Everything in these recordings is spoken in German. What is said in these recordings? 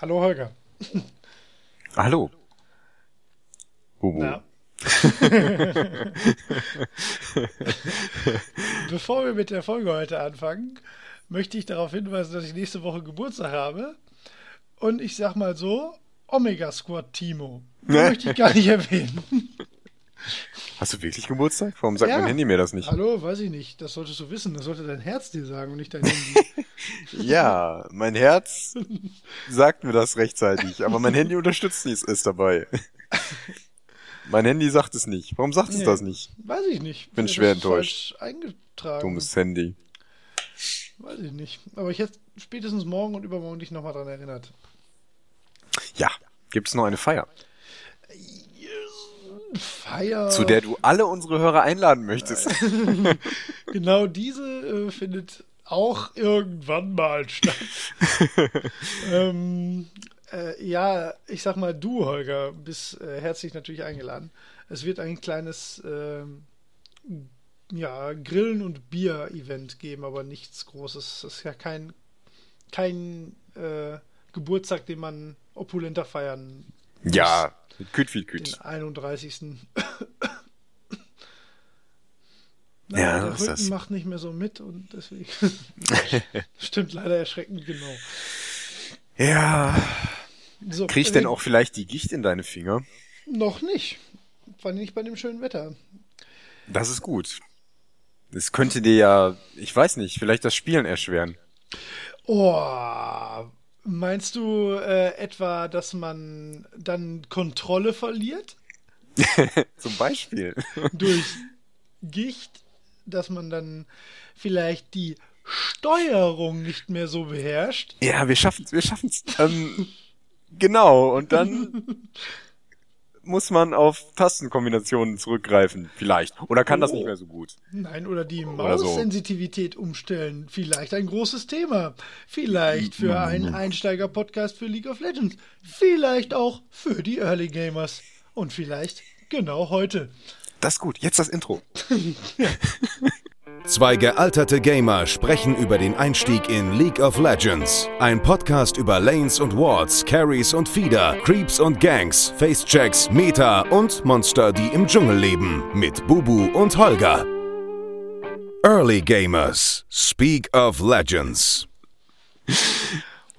Hallo Holger. Hallo. Bubu. Na. Bevor wir mit der Folge heute anfangen, möchte ich darauf hinweisen, dass ich nächste Woche Geburtstag habe. Und ich sag mal so, Omega Squad Timo. Ne? Möchte ich gar nicht erwähnen. Hast du wirklich Geburtstag? Warum sagt ja. mein Handy mir das nicht? Hallo, weiß ich nicht. Das solltest du wissen. Das sollte dein Herz dir sagen und nicht dein Handy. ja, mein Herz sagt mir das rechtzeitig, aber mein Handy unterstützt es dabei. mein Handy sagt es nicht. Warum sagt es nee, das nicht? Weiß ich nicht. Bin schwer enttäuscht. Eingetragen. Dummes Handy. Weiß ich nicht. Aber ich hätte spätestens morgen und übermorgen dich nochmal dran erinnert. Ja. Gibt es noch eine Feier? Feier. Zu der du alle unsere Hörer einladen möchtest. genau diese äh, findet auch irgendwann mal statt. ähm, äh, ja, ich sag mal, du, Holger, bist äh, herzlich natürlich eingeladen. Es wird ein kleines ähm, ja, Grillen- und Bier-Event geben, aber nichts Großes. Das ist ja kein, kein äh, Geburtstag, den man opulenter feiern. Ja, Küt wie Küt. Den 31. Naja, ja, der Rücken das? macht nicht mehr so mit und deswegen stimmt leider erschreckend genau. Ja. So, Krieg ich denn auch vielleicht die Gicht in deine Finger? Noch nicht. Vor allem nicht bei dem schönen Wetter. Das ist gut. Es könnte dir ja, ich weiß nicht, vielleicht das Spielen erschweren. Oh, Meinst du äh, etwa, dass man dann Kontrolle verliert? Zum Beispiel. Durch Gicht, dass man dann vielleicht die Steuerung nicht mehr so beherrscht. Ja, wir schaffen es, wir schaffen es. Ähm, genau, und dann muss man auf Tastenkombinationen zurückgreifen, vielleicht. Oder kann oh. das nicht mehr so gut. Nein, oder die Maussensitivität so. umstellen. Vielleicht ein großes Thema. Vielleicht für mm. einen Einsteiger-Podcast für League of Legends. Vielleicht auch für die Early Gamers. Und vielleicht genau heute. Das ist gut. Jetzt das Intro. ja. Zwei gealterte Gamer sprechen über den Einstieg in League of Legends. Ein Podcast über Lanes und Wards, Carries und Feeder, Creeps und Gangs, Facechecks, Meta und Monster, die im Dschungel leben. Mit Bubu und Holger. Early Gamers. Speak of Legends.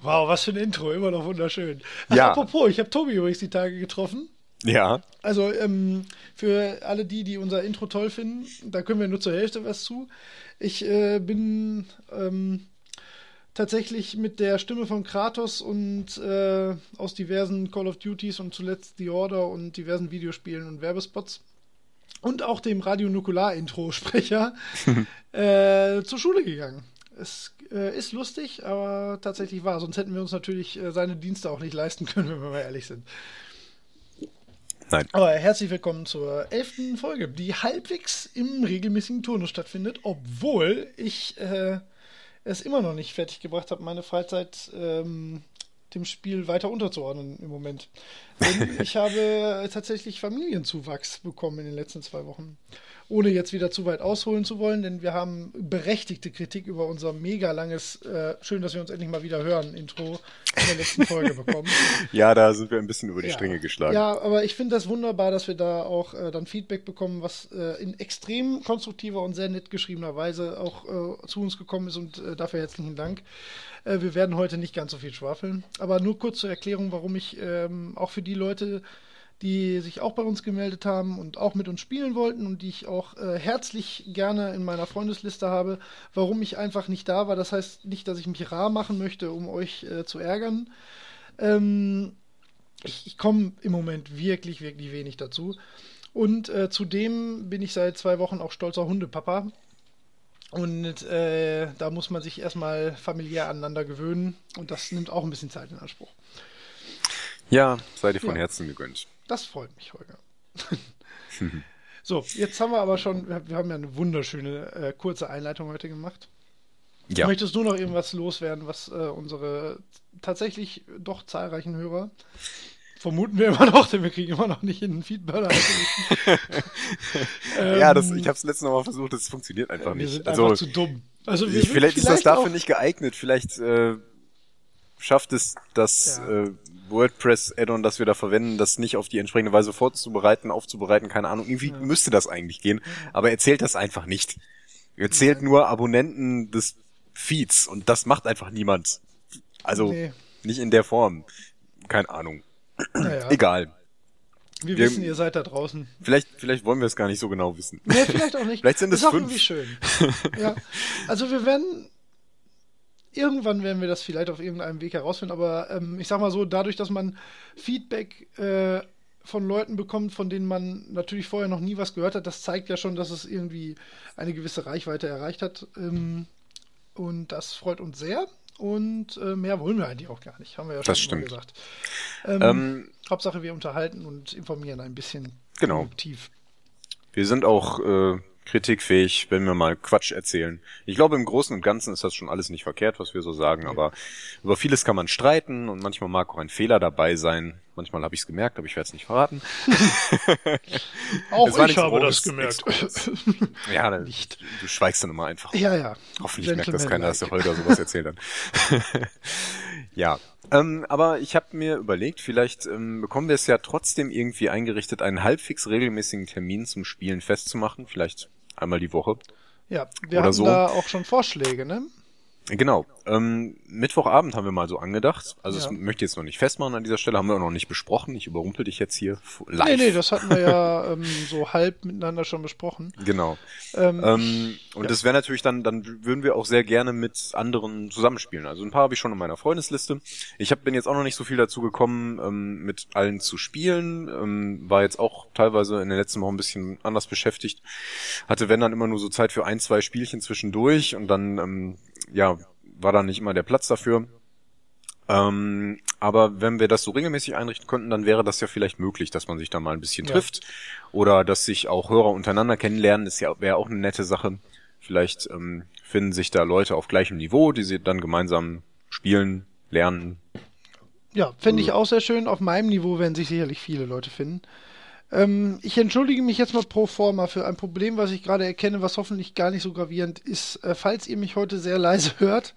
Wow, was für ein Intro. Immer noch wunderschön. Ach, ja. Apropos, ich habe Tobi übrigens die Tage getroffen. Ja. Also ähm, für alle die, die unser Intro toll finden, da können wir nur zur Hälfte was zu. Ich äh, bin ähm, tatsächlich mit der Stimme von Kratos und äh, aus diversen Call of Duties und zuletzt The Order und diversen Videospielen und Werbespots und auch dem Radio Nukular Intro-Sprecher äh, zur Schule gegangen. Es äh, ist lustig, aber tatsächlich wahr. Sonst hätten wir uns natürlich äh, seine Dienste auch nicht leisten können, wenn wir mal ehrlich sind. Nein. Aber herzlich willkommen zur elften Folge, die halbwegs im regelmäßigen Turnus stattfindet, obwohl ich äh, es immer noch nicht fertig gebracht habe, meine Freizeit ähm, dem Spiel weiter unterzuordnen im Moment. Denn ich habe tatsächlich Familienzuwachs bekommen in den letzten zwei Wochen ohne jetzt wieder zu weit ausholen zu wollen, denn wir haben berechtigte Kritik über unser mega langes, äh, schön, dass wir uns endlich mal wieder hören, Intro in der letzten Folge bekommen. ja, da sind wir ein bisschen über die ja. Stränge geschlagen. Ja, aber ich finde das wunderbar, dass wir da auch äh, dann Feedback bekommen, was äh, in extrem konstruktiver und sehr nett geschriebener Weise auch äh, zu uns gekommen ist und äh, dafür herzlichen Dank. Äh, wir werden heute nicht ganz so viel schwafeln, aber nur kurz zur Erklärung, warum ich ähm, auch für die Leute, die sich auch bei uns gemeldet haben und auch mit uns spielen wollten und die ich auch äh, herzlich gerne in meiner Freundesliste habe, warum ich einfach nicht da war. Das heißt nicht, dass ich mich rar machen möchte, um euch äh, zu ärgern. Ähm, ich, ich komme im Moment wirklich, wirklich wenig dazu. Und äh, zudem bin ich seit zwei Wochen auch stolzer Hundepapa. Und äh, da muss man sich erstmal familiär aneinander gewöhnen. Und das nimmt auch ein bisschen Zeit in Anspruch. Ja, sei dir von ja. Herzen gegönnt. Das freut mich, Holger. so, jetzt haben wir aber schon, wir haben ja eine wunderschöne äh, kurze Einleitung heute gemacht. Ja. Möchtest du noch irgendwas loswerden, was äh, unsere tatsächlich doch zahlreichen Hörer vermuten wir immer noch, denn wir kriegen immer noch nicht in den Feedburner. ähm, ja, das, ich habe es letztes Mal versucht, das funktioniert einfach wir nicht. Sind also, einfach zu dumm. Also wir vielleicht ist das dafür nicht geeignet. Vielleicht äh, schafft es das Ja. äh, WordPress-Add-on, das wir da verwenden, das nicht auf die entsprechende Weise vorzubereiten, aufzubereiten, keine Ahnung. Irgendwie müsste das eigentlich gehen, aber er zählt das einfach nicht. Er zählt nur Abonnenten des Feeds und das macht einfach niemand. Also Nee. nicht in der Form. Keine Ahnung. Naja, Egal. wir wir- wissen, ihr seid da draußen. Vielleicht, vielleicht wollen wir es gar nicht so genau wissen. Nee, vielleicht auch nicht. Vielleicht sind ist es fünf. irgendwie schön. ja. Also wir werden irgendwann werden wir das vielleicht auf irgendeinem Weg herausfinden, aber ähm, ich sag mal so, dadurch, dass man Feedback äh, von Leuten bekommt, von denen man natürlich vorher noch nie was gehört hat, das zeigt ja schon, dass es irgendwie eine gewisse Reichweite erreicht hat. Ähm, und das freut uns sehr. Und äh, mehr wollen wir eigentlich auch gar nicht, haben wir ja schon Das stimmt. gesagt. Ähm, Ähm, Hauptsache, wir unterhalten und informieren ein bisschen Genau. produktiv. Wir sind auch äh, kritikfähig, wenn wir mal Quatsch erzählen. Ich glaube, im Großen und Ganzen ist das schon alles nicht verkehrt, was wir so sagen, aber über vieles kann man streiten und manchmal mag auch ein Fehler dabei sein. Manchmal habe ich es gemerkt, aber ich werde es nicht verraten. Auch ich habe das gemerkt. Ja, dann, du schweigst dann immer einfach. ja, ja. Hoffentlich merkt das Gentleman keiner, dass der like. Holger sowas erzählt hat. ja, ähm, aber ich habe mir überlegt, vielleicht ähm, bekommen wir es ja trotzdem irgendwie eingerichtet, einen halbwegs regelmäßigen Termin zum Spielen festzumachen. Vielleicht einmal die Woche. Ja, wir Oder hatten so. da auch schon Vorschläge, ne? Genau. Ähm, Mittwochabend haben wir mal so angedacht. Also Ja. das möchte ich jetzt noch nicht festmachen an dieser Stelle, haben wir auch noch nicht besprochen. Ich überrumpel dich jetzt hier live. Nee, nee, das hatten wir ja ähm, so halb miteinander schon besprochen. Genau. Ähm, Ähm, und ja. das wäre natürlich dann, dann würden wir auch sehr gerne mit anderen zusammenspielen. Also ein paar habe ich schon in meiner Freundesliste. Ich hab, bin jetzt auch noch nicht so viel dazu gekommen, ähm, mit allen zu spielen. Ähm, war jetzt auch teilweise in den letzten Wochen ein bisschen anders beschäftigt. Hatte wenn dann immer nur so Zeit für ein, zwei Spielchen zwischendurch und dann, ähm, ja, war dann nicht immer der Platz dafür. Ähm, aber wenn wir das so regelmäßig einrichten könnten, dann wäre das ja vielleicht möglich, dass man sich da mal ein bisschen Ja. trifft oder dass sich auch Hörer untereinander kennenlernen. Das ja, wäre auch eine nette Sache. Vielleicht ähm, finden sich da Leute auf gleichem Niveau, die sie dann gemeinsam spielen, lernen. ja, fände ich auch sehr schön. Auf meinem Niveau werden sich sicherlich viele Leute finden. Ähm, ich entschuldige mich jetzt mal pro forma für ein Problem, was ich gerade erkenne, was hoffentlich gar nicht so gravierend ist. Äh, falls ihr mich heute sehr leise hört,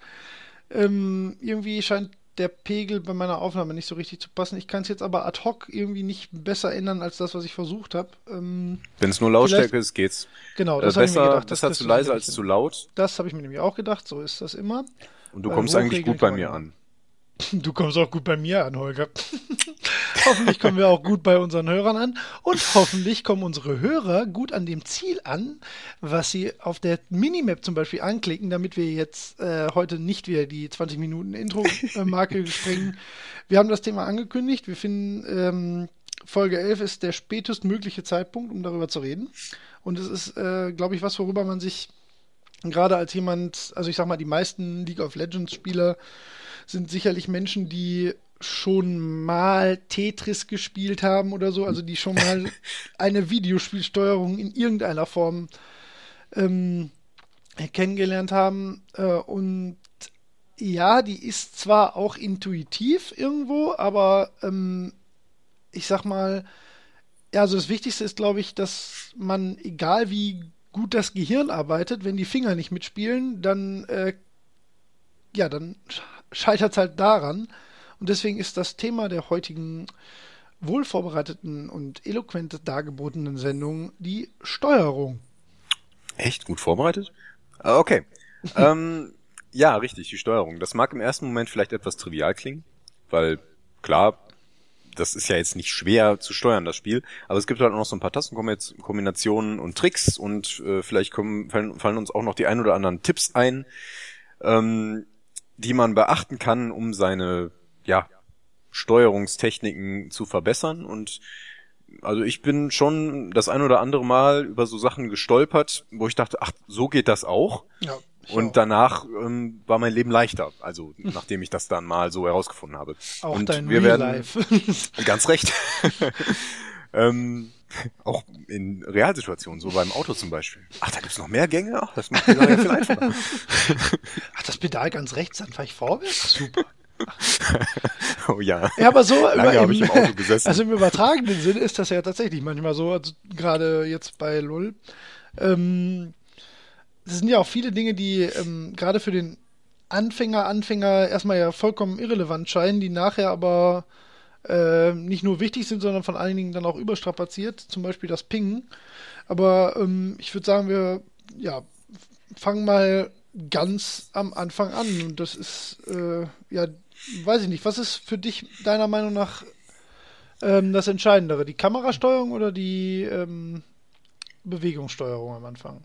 ähm, irgendwie scheint der Pegel bei meiner Aufnahme nicht so richtig zu passen. Ich kann es jetzt aber ad hoc irgendwie nicht besser ändern als das, was ich versucht habe. Ähm, Wenn es nur Lautstärke ist, geht's. genau, Äh, das habe ich mir gedacht. Das besser zu leise als zu laut. Das habe ich mir nämlich auch gedacht, so ist das immer. Und du kommst eigentlich hochregeln gut bei mir an. Du kommst auch gut bei mir an, Holger. hoffentlich kommen wir auch gut bei unseren Hörern an. Und hoffentlich kommen unsere Hörer gut an dem Ziel an, was sie auf der Minimap zum Beispiel anklicken, damit wir jetzt äh, heute nicht wieder die 20 Minuten Intro-Marke sprengen. Wir haben das Thema angekündigt. Wir finden, ähm, Folge 11 ist der spätestmögliche Zeitpunkt, um darüber zu reden. Und es ist, äh, glaube ich, was, worüber man sich gerade als jemand, also ich sag mal, die meisten League of Legends Spieler sind sicherlich Menschen, die schon mal Tetris gespielt haben oder so, also die schon mal eine Videospielsteuerung in irgendeiner Form ähm, kennengelernt haben. Äh, und ja, die ist zwar auch intuitiv irgendwo, aber ähm, ich sag mal, ja, also das Wichtigste ist, glaube ich, dass man, egal wie gut das Gehirn arbeitet, wenn die Finger nicht mitspielen, dann, äh, ja, dann scheitert es halt daran. Und deswegen ist das Thema der heutigen wohlvorbereiteten und eloquent dargebotenen Sendung die Steuerung. Echt gut vorbereitet? Ah, Okay. ähm, ja, richtig, die Steuerung. Das mag im ersten Moment vielleicht etwas trivial klingen, weil klar, das ist ja jetzt nicht schwer zu steuern, das Spiel, aber es gibt halt auch noch so ein paar Tastenkombinationen und Tricks und äh, vielleicht kommen, fallen, fallen uns auch noch die ein oder anderen Tipps ein, ähm, die man beachten kann, um seine ja, Steuerungstechniken zu verbessern und also ich bin schon das ein oder andere Mal über so Sachen gestolpert, wo ich dachte, ach, so geht das auch. Ja. Und auch. danach ähm, war mein Leben leichter, also nachdem ich das dann mal so herausgefunden habe. auch und dein wir Real werden Life. ganz recht. ähm, auch in Realsituationen, so beim Auto zum Beispiel. Ach, da gibt's noch mehr Gänge? Ach, das macht die Sache viel einfacher. Ach, das Pedal ganz rechts, dann fahre ich vorwärts. Super. Oh ja. Ja, aber so Lange über- habe ich im Auto gesessen. Also im übertragenen Sinne ist das ja tatsächlich manchmal so, also gerade jetzt bei LOL. Ähm, es sind ja auch viele Dinge, die ähm, gerade für den Anfänger, Anfänger erstmal ja vollkommen irrelevant scheinen, die nachher aber äh, nicht nur wichtig sind, sondern von einigen dann auch überstrapaziert, zum Beispiel das Pingen. Aber ähm, ich würde sagen, wir ja, fangen mal ganz am Anfang an. Und das ist, äh, ja, weiß ich nicht, was ist für dich deiner Meinung nach ähm, das Entscheidendere? Die Kamerasteuerung oder die ähm, Bewegungssteuerung am Anfang?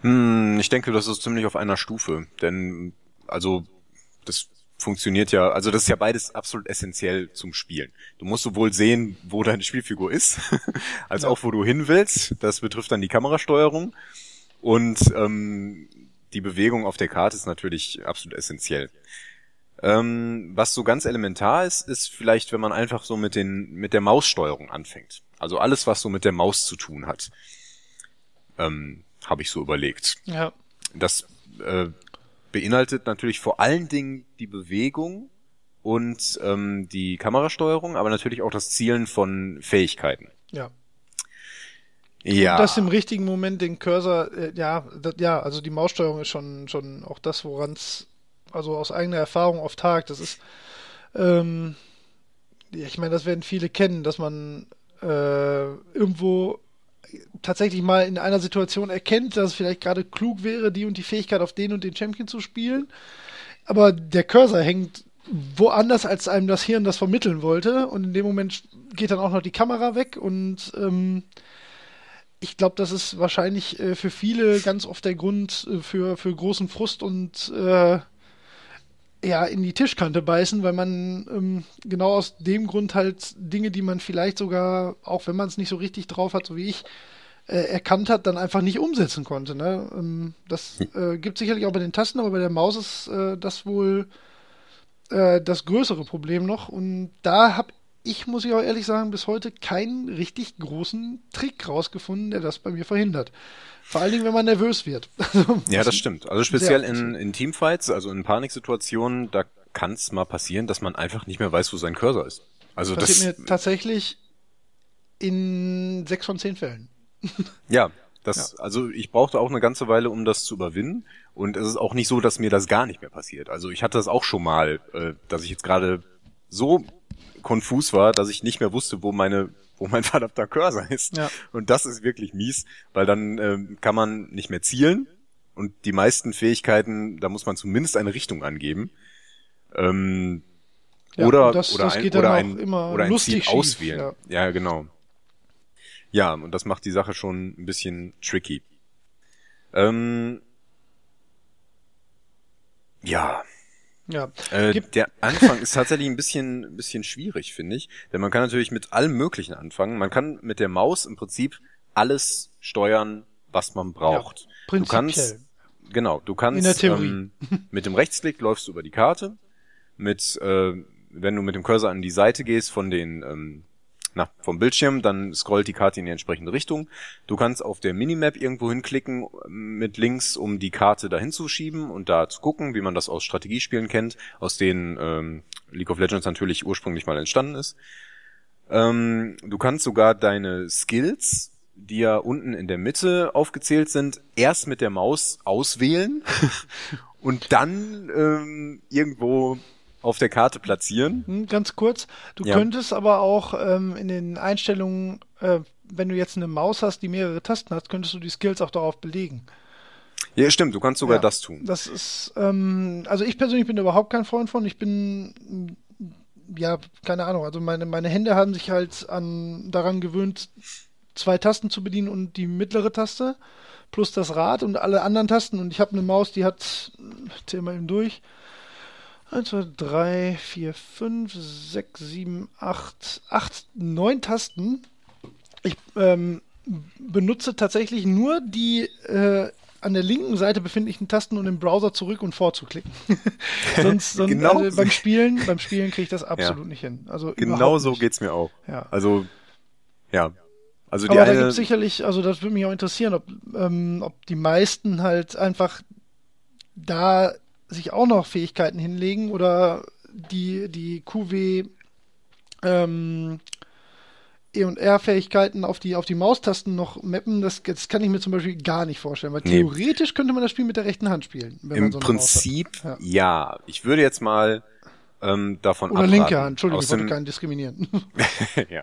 Hm, ich denke, das ist ziemlich auf einer Stufe. Denn, also, das funktioniert ja, also das ist ja beides absolut essentiell zum Spielen. Du musst sowohl sehen, wo deine Spielfigur ist, als ja. auch wo du hin willst. Das betrifft dann die Kamerasteuerung. Und ähm, die Bewegung auf der Karte ist natürlich absolut essentiell. Ähm, was so ganz elementar ist, ist vielleicht, wenn man einfach so mit den mit der Maussteuerung anfängt. Also alles, was so mit der Maus zu tun hat, ähm, habe ich so überlegt. Ja. Das äh, beinhaltet natürlich vor allen Dingen die Bewegung und ähm, die Kamerasteuerung, aber natürlich auch das Zielen von Fähigkeiten. Ja. Ja. Und das im richtigen Moment den Cursor, äh, ja, das, ja, also die Maussteuerung ist schon, schon auch das, woran es, also aus eigener Erfahrung oft hakt. Das ist, ähm, ich meine, das werden viele kennen, dass man äh, irgendwo tatsächlich mal in einer Situation erkennt, dass es vielleicht gerade klug wäre, die und die Fähigkeit auf den und den Champion zu spielen. Aber der Cursor hängt woanders, als einem das Hirn das vermitteln wollte. Und in dem Moment geht dann auch noch die Kamera weg und ähm, ich glaube, das ist wahrscheinlich äh, für viele ganz oft der Grund äh, für, für großen Frust und äh, ja, in die Tischkante beißen, weil man ähm, genau aus dem Grund halt Dinge, die man vielleicht sogar, auch wenn man es nicht so richtig drauf hat, so wie ich, äh, erkannt hat, dann einfach nicht umsetzen konnte. Ne? Ähm, das hm. äh, gibt sicherlich auch bei den Tasten, aber bei der Maus ist äh, das wohl äh, das größere Problem noch. Und da habe ich, muss ich auch ehrlich sagen, bis heute keinen richtig großen Trick rausgefunden, der das bei mir verhindert. Vor allen Dingen, wenn man nervös wird. Also, ja, das stimmt. Also speziell in, in Teamfights, also in Paniksituationen, da kann es mal passieren, dass man einfach nicht mehr weiß, wo sein Cursor ist. Also das passiert mir tatsächlich in sechs von zehn Fällen. ja, das, ja. also ich brauchte auch eine ganze Weile, um das zu überwinden. Und es ist auch nicht so, dass mir das gar nicht mehr passiert. Also ich hatte das auch schon mal, äh, dass ich jetzt gerade so konfus war, dass ich nicht mehr wusste, wo meine wo mein verdammter Cursor ist. Ja. Und das ist wirklich mies, weil dann ähm, kann man nicht mehr zielen und die meisten Fähigkeiten, da muss man zumindest eine Richtung angeben. Ähm, ja, oder das, oder das ein, oder ein, oder ein Ziel schief, auswählen. Ja. ja, genau. Ja, und das macht die Sache schon ein bisschen tricky. Ähm, ja, ja. Äh, der Anfang ist tatsächlich ein bisschen, ein bisschen schwierig, finde ich. Denn man kann natürlich mit allem Möglichen anfangen. Man kann mit der Maus im Prinzip alles steuern, was man braucht. Ja, du kannst, genau, du kannst, In der Theorie. Ähm, mit dem Rechtsklick läufst du über die Karte. Mit, äh, wenn du mit dem Cursor an die Seite gehst von den, ähm, na, vom Bildschirm, dann scrollt die Karte in die entsprechende Richtung. Du kannst auf der Minimap irgendwo hinklicken mit links, um die Karte dahin zu schieben und da zu gucken, wie man das aus Strategiespielen kennt, aus denen ähm, League of Legends natürlich ursprünglich mal entstanden ist. Ähm, du kannst sogar deine Skills, die ja unten in der Mitte aufgezählt sind, erst mit der Maus auswählen und dann ähm, irgendwo auf der Karte platzieren. Hm, ganz kurz, du ja. könntest aber auch ähm, in den Einstellungen, äh, wenn du jetzt eine Maus hast, die mehrere Tasten hat, könntest du die Skills auch darauf belegen. Ja, stimmt, du kannst sogar ja, das tun. Das ist, ähm, also ich persönlich bin überhaupt kein Freund von. Ich bin, ja, keine Ahnung, also meine, meine Hände haben sich halt an, daran gewöhnt, zwei Tasten zu bedienen und die mittlere Taste plus das Rad und alle anderen Tasten. Und ich habe eine Maus, die hat, zähl mal eben durch, 1, 2, 3, 4, 5, 6, 7, 8, 8, 9 Tasten. Ich ähm, benutze tatsächlich nur die äh, an der linken Seite befindlichen Tasten, um den Browser zurück und vorzuklicken. sonst, sonst genau. also beim Spielen, beim Spielen kriege ich das absolut ja. nicht hin. Also genau so nicht. geht's mir auch. Ja. Also ja. Also die Aber eine, da gibt sicherlich, also das würde mich auch interessieren, ob, ähm, ob die meisten halt einfach da sich auch noch Fähigkeiten hinlegen oder die, die QW ähm, E- und R-Fähigkeiten auf die, auf die Maustasten noch mappen, das, das kann ich mir zum Beispiel gar nicht vorstellen, weil Nee. theoretisch könnte man das Spiel mit der rechten Hand spielen. Im so Prinzip hat. ja. Ich würde jetzt mal ähm, davon Oder abraten. linke Hand, Entschuldigung, ich wollte keinen diskriminieren. ja.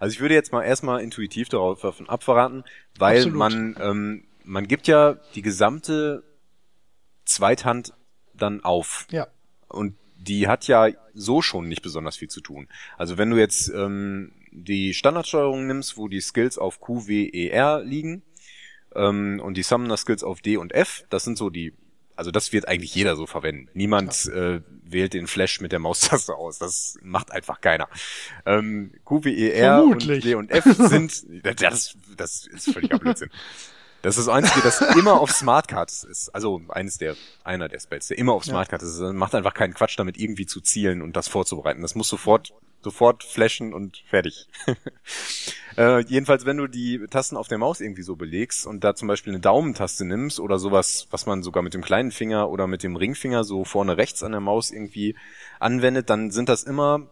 Also ich würde jetzt mal erstmal intuitiv darauf abverraten, weil Absolut. man ähm, man gibt ja die gesamte Zweithand dann auf. ja. Und die hat ja so schon nicht besonders viel zu tun. Also wenn du jetzt ähm, die Standardsteuerung nimmst, wo die Skills auf Q, W, E, R liegen ähm, und die Summoner-Skills auf D und F, das sind so die, also das wird eigentlich jeder so verwenden. Niemand äh, wählt den Flash mit der Maustaste aus. Das macht einfach keiner. Ähm, Q, W, E, R und Vermutlich. D und F sind, das, das ist völliger Blödsinn. Das ist das Einzige, das immer auf Smartcards ist. Also eines der, einer der Spells, der immer auf Ja. Smartcards ist. Also Macht einfach keinen Quatsch damit irgendwie zu zielen und das vorzubereiten. Das muss sofort, sofort flashen und fertig. äh, jedenfalls, wenn du die Tasten auf der Maus irgendwie so belegst und da zum Beispiel eine Daumentaste nimmst oder sowas, was man sogar mit dem kleinen Finger oder mit dem Ringfinger so vorne rechts an der Maus irgendwie anwendet, dann sind das immer,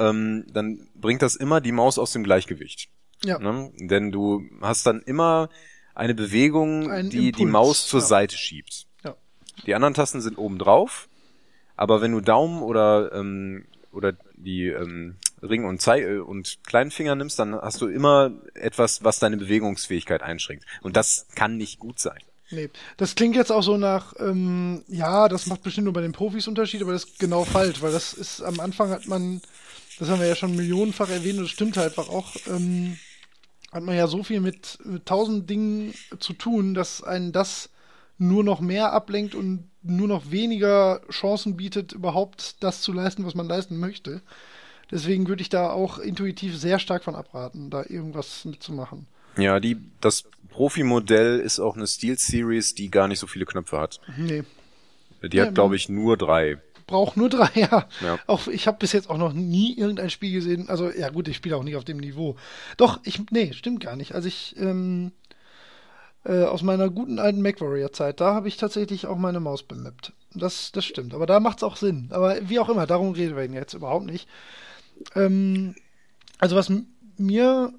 ähm, dann bringt das immer die Maus aus dem Gleichgewicht. Ja. Ne? Denn du hast dann immer eine Bewegung, Ein die die Impuls, Maus zur ja. Seite schiebt. Ja. Die anderen Tasten sind oben drauf, aber wenn du Daumen oder ähm, oder die ähm, Ring und Zei äh, und kleinen Finger nimmst, dann hast du immer etwas, was deine Bewegungsfähigkeit einschränkt. Und das kann nicht gut sein. Nee, das klingt jetzt auch so nach, ähm, ja, das macht bestimmt nur bei den Profis Unterschied, aber das ist genau falsch, weil das ist, am Anfang hat man, das haben wir ja schon millionenfach erwähnt und das stimmt halt einfach auch, ähm, hat man ja so viel mit, mit tausend Dingen zu tun, dass einen das nur noch mehr ablenkt und nur noch weniger Chancen bietet, überhaupt das zu leisten, was man leisten möchte. Deswegen würde ich da auch intuitiv sehr stark von abraten, da irgendwas mitzumachen. Ja, die das Profi-Modell ist auch eine Steel Series, die gar nicht so viele Knöpfe hat. Nee, Die Ja, hat, glaube ich, nur drei. Braucht nur drei, ja. Auch ich habe bis jetzt auch noch nie irgendein Spiel gesehen. Also ja gut, ich spiele auch nicht auf dem Niveau. Doch, ich nee, stimmt gar nicht. Also ich ähm, äh, aus meiner guten alten MacWarrior-Zeit, da habe ich tatsächlich auch meine Maus bemappt. Das, das stimmt. Aber da macht es auch Sinn. Aber wie auch immer, darum reden wir jetzt überhaupt nicht. Ähm, also was mir,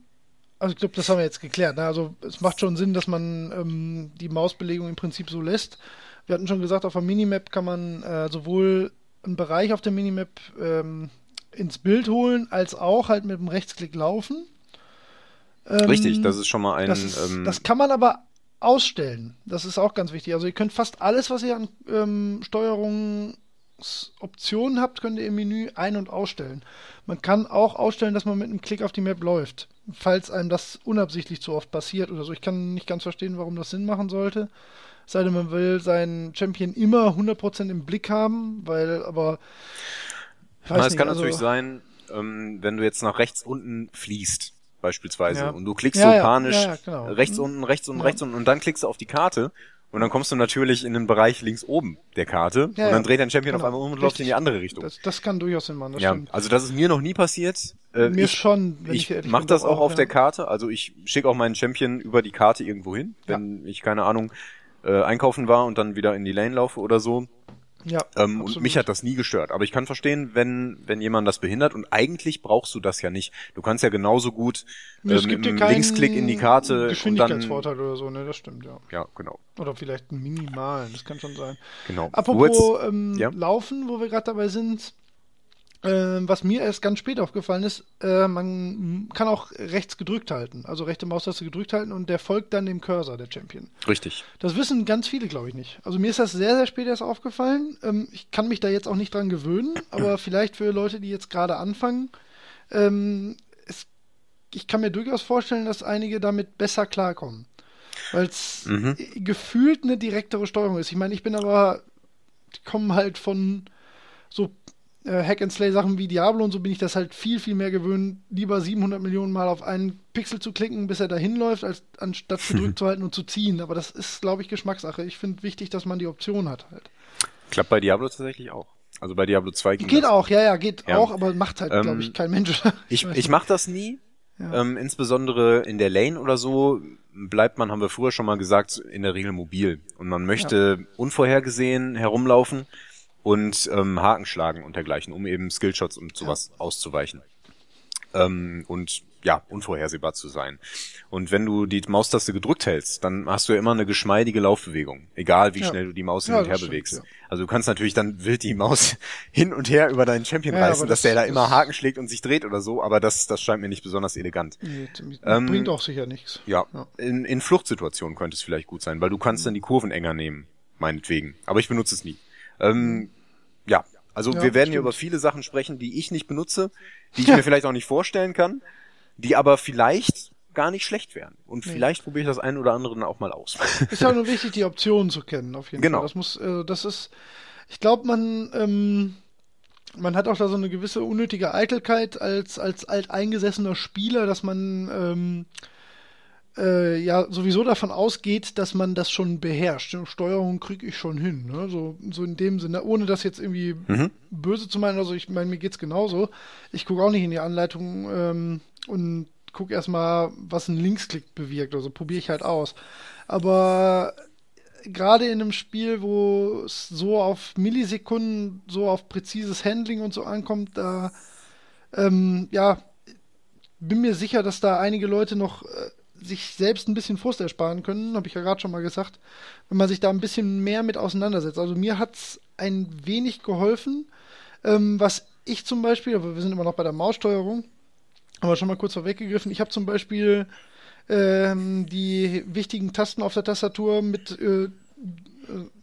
also ich glaube, das haben wir jetzt geklärt. Ne? Also es macht schon Sinn, dass man ähm, die Mausbelegung im Prinzip so lässt. Wir hatten schon gesagt, auf der Minimap kann man äh, sowohl einen Bereich auf der Minimap ähm, ins Bild holen, als auch halt mit dem Rechtsklick laufen. Ähm, Richtig, das ist schon mal ein. das, ist, ähm, das kann man aber ausstellen. Das ist auch ganz wichtig. Also ihr könnt fast alles, was ihr an ähm, Steuerungsoptionen habt, könnt ihr im Menü ein- und ausstellen. Man kann auch ausstellen, dass man mit einem Klick auf die Map läuft, falls einem das unabsichtlich zu oft passiert oder so. Ich kann nicht ganz verstehen, warum das Sinn machen sollte. Sei denn, man will seinen Champion immer 100% im Blick haben, weil aber Na, es nicht, kann also- natürlich sein, ähm, wenn du jetzt nach rechts unten fließt, beispielsweise, Ja. und du klickst Ja, so panisch ja, genau. rechts Mhm. unten, rechts unten, rechts unten und dann klickst du auf die Karte und dann kommst du natürlich in den Bereich links oben der Karte und dann dreht dein Champion Genau. auf einmal um und läuft in die andere Richtung. Das, das kann durchaus Sinn machen, das ja, stimmt. also das ist mir noch nie passiert. Äh, Mir ich, schon, wenn ich ich mach das auch auf der Karte. Also ich schicke auch meinen Champion über die Karte irgendwo hin, wenn ich keine Ahnung äh, einkaufen war und dann wieder in die Lane laufe oder so. Ja, Ähm, und mich hat das nie gestört. Aber ich kann verstehen, wenn, wenn jemand das behindert. Und eigentlich brauchst du das ja nicht. Du kannst ja genauso gut äh, Es mit gibt keinen Linksklick in die Karte. Geschwindigkeitsvorteil oder so, ne, das stimmt, ja. Ja, genau. Oder vielleicht einen minimalen, das kann schon sein. genau. Apropos jetzt- ähm, ja? Laufen, wo wir gerade dabei sind, ähm, was mir erst ganz spät aufgefallen ist, äh, man kann auch rechts gedrückt halten, also rechte Maustaste gedrückt halten und der folgt dann dem Cursor, der Champion. Richtig. Das wissen ganz viele, glaube ich, nicht. Also mir ist das sehr, sehr spät erst aufgefallen. Ähm, ich kann mich da jetzt auch nicht dran gewöhnen, aber vielleicht für Leute, die jetzt gerade anfangen, ähm, es, ich kann mir durchaus vorstellen, dass einige damit besser klarkommen. Weil es Mhm. gefühlt eine direktere Steuerung ist. Ich meine, ich bin aber, die kommen halt von so äh, Hack-and-Slay-Sachen wie Diablo und so bin ich das halt viel, viel mehr gewöhnt, lieber 700 Millionen Mal auf einen Pixel zu klicken, bis er dahin läuft, als anstatt gedrückt zu halten und zu ziehen. Aber das ist, glaube ich, Geschmackssache. Ich finde wichtig, dass man die Option hat halt. Klappt bei Diablo tatsächlich auch. Also bei Diablo 2 ging Geht das. auch, ja, ja, geht Ja. auch, aber macht halt, Ähm, glaube ich, kein Mensch. Ich, ich nicht. mache das nie. Ja. Ähm, insbesondere in der Lane oder so bleibt man, haben wir früher schon mal gesagt, in der Regel mobil. Und man möchte unvorhergesehen herumlaufen und ähm, Haken schlagen und dergleichen, um eben Skillshots und sowas auszuweichen. ähm, und ja, unvorhersehbar zu sein. Und wenn du die Maustaste gedrückt hältst, dann hast du ja immer eine geschmeidige Laufbewegung, egal wie Ja. schnell du die Maus hin Ja, und her stimmt, bewegst. ja. Also du kannst natürlich dann wild die Maus hin und her über deinen Champion Ja, reißen, dass das- der da immer Haken schlägt und sich dreht oder so, aber das, das scheint mir nicht besonders elegant. Nee, Ähm, bringt auch sicher nichts. Ja, Ja. In, in Fluchtsituationen könnte es vielleicht gut sein, weil du kannst dann die Kurven enger nehmen, meinetwegen. Aber ich benutze es nie. Ähm, ja, also Ja, wir werden hier stimmt. über viele Sachen sprechen, die ich nicht benutze, die ich mir vielleicht auch nicht vorstellen kann, die aber vielleicht gar nicht schlecht wären. Und vielleicht probiere ich das ein oder andere dann auch mal aus. Ist ja nur wichtig, die Optionen zu kennen, auf jeden Genau. Fall. Das muss, äh, das ist, ich glaube, man, ähm, man hat auch da so eine gewisse unnötige Eitelkeit als, als alteingesessener Spieler, dass man ähm, äh, ja sowieso davon ausgeht, dass man das schon beherrscht. Steuerung kriege ich schon hin, ne? So, so in dem Sinne, ohne das jetzt irgendwie Mhm. böse zu meinen. Also ich meine, mir geht's genauso. Ich gucke auch nicht in die Anleitung ähm, und gucke erstmal, was ein Linksklick bewirkt. Also probiere ich halt aus. Aber gerade in einem Spiel, wo es so auf Millisekunden, so auf präzises Handling und so ankommt, da ähm, ja, bin mir sicher, dass da einige Leute noch äh, sich selbst ein bisschen Frust ersparen können, habe ich ja gerade schon mal gesagt, wenn man sich da ein bisschen mehr mit auseinandersetzt. Also mir hat's ein wenig geholfen, ähm, was ich zum Beispiel, aber wir sind immer noch bei der Maussteuerung, aber schon mal kurz vorweggegriffen, ich habe zum Beispiel ähm, die wichtigen Tasten auf der Tastatur mit äh,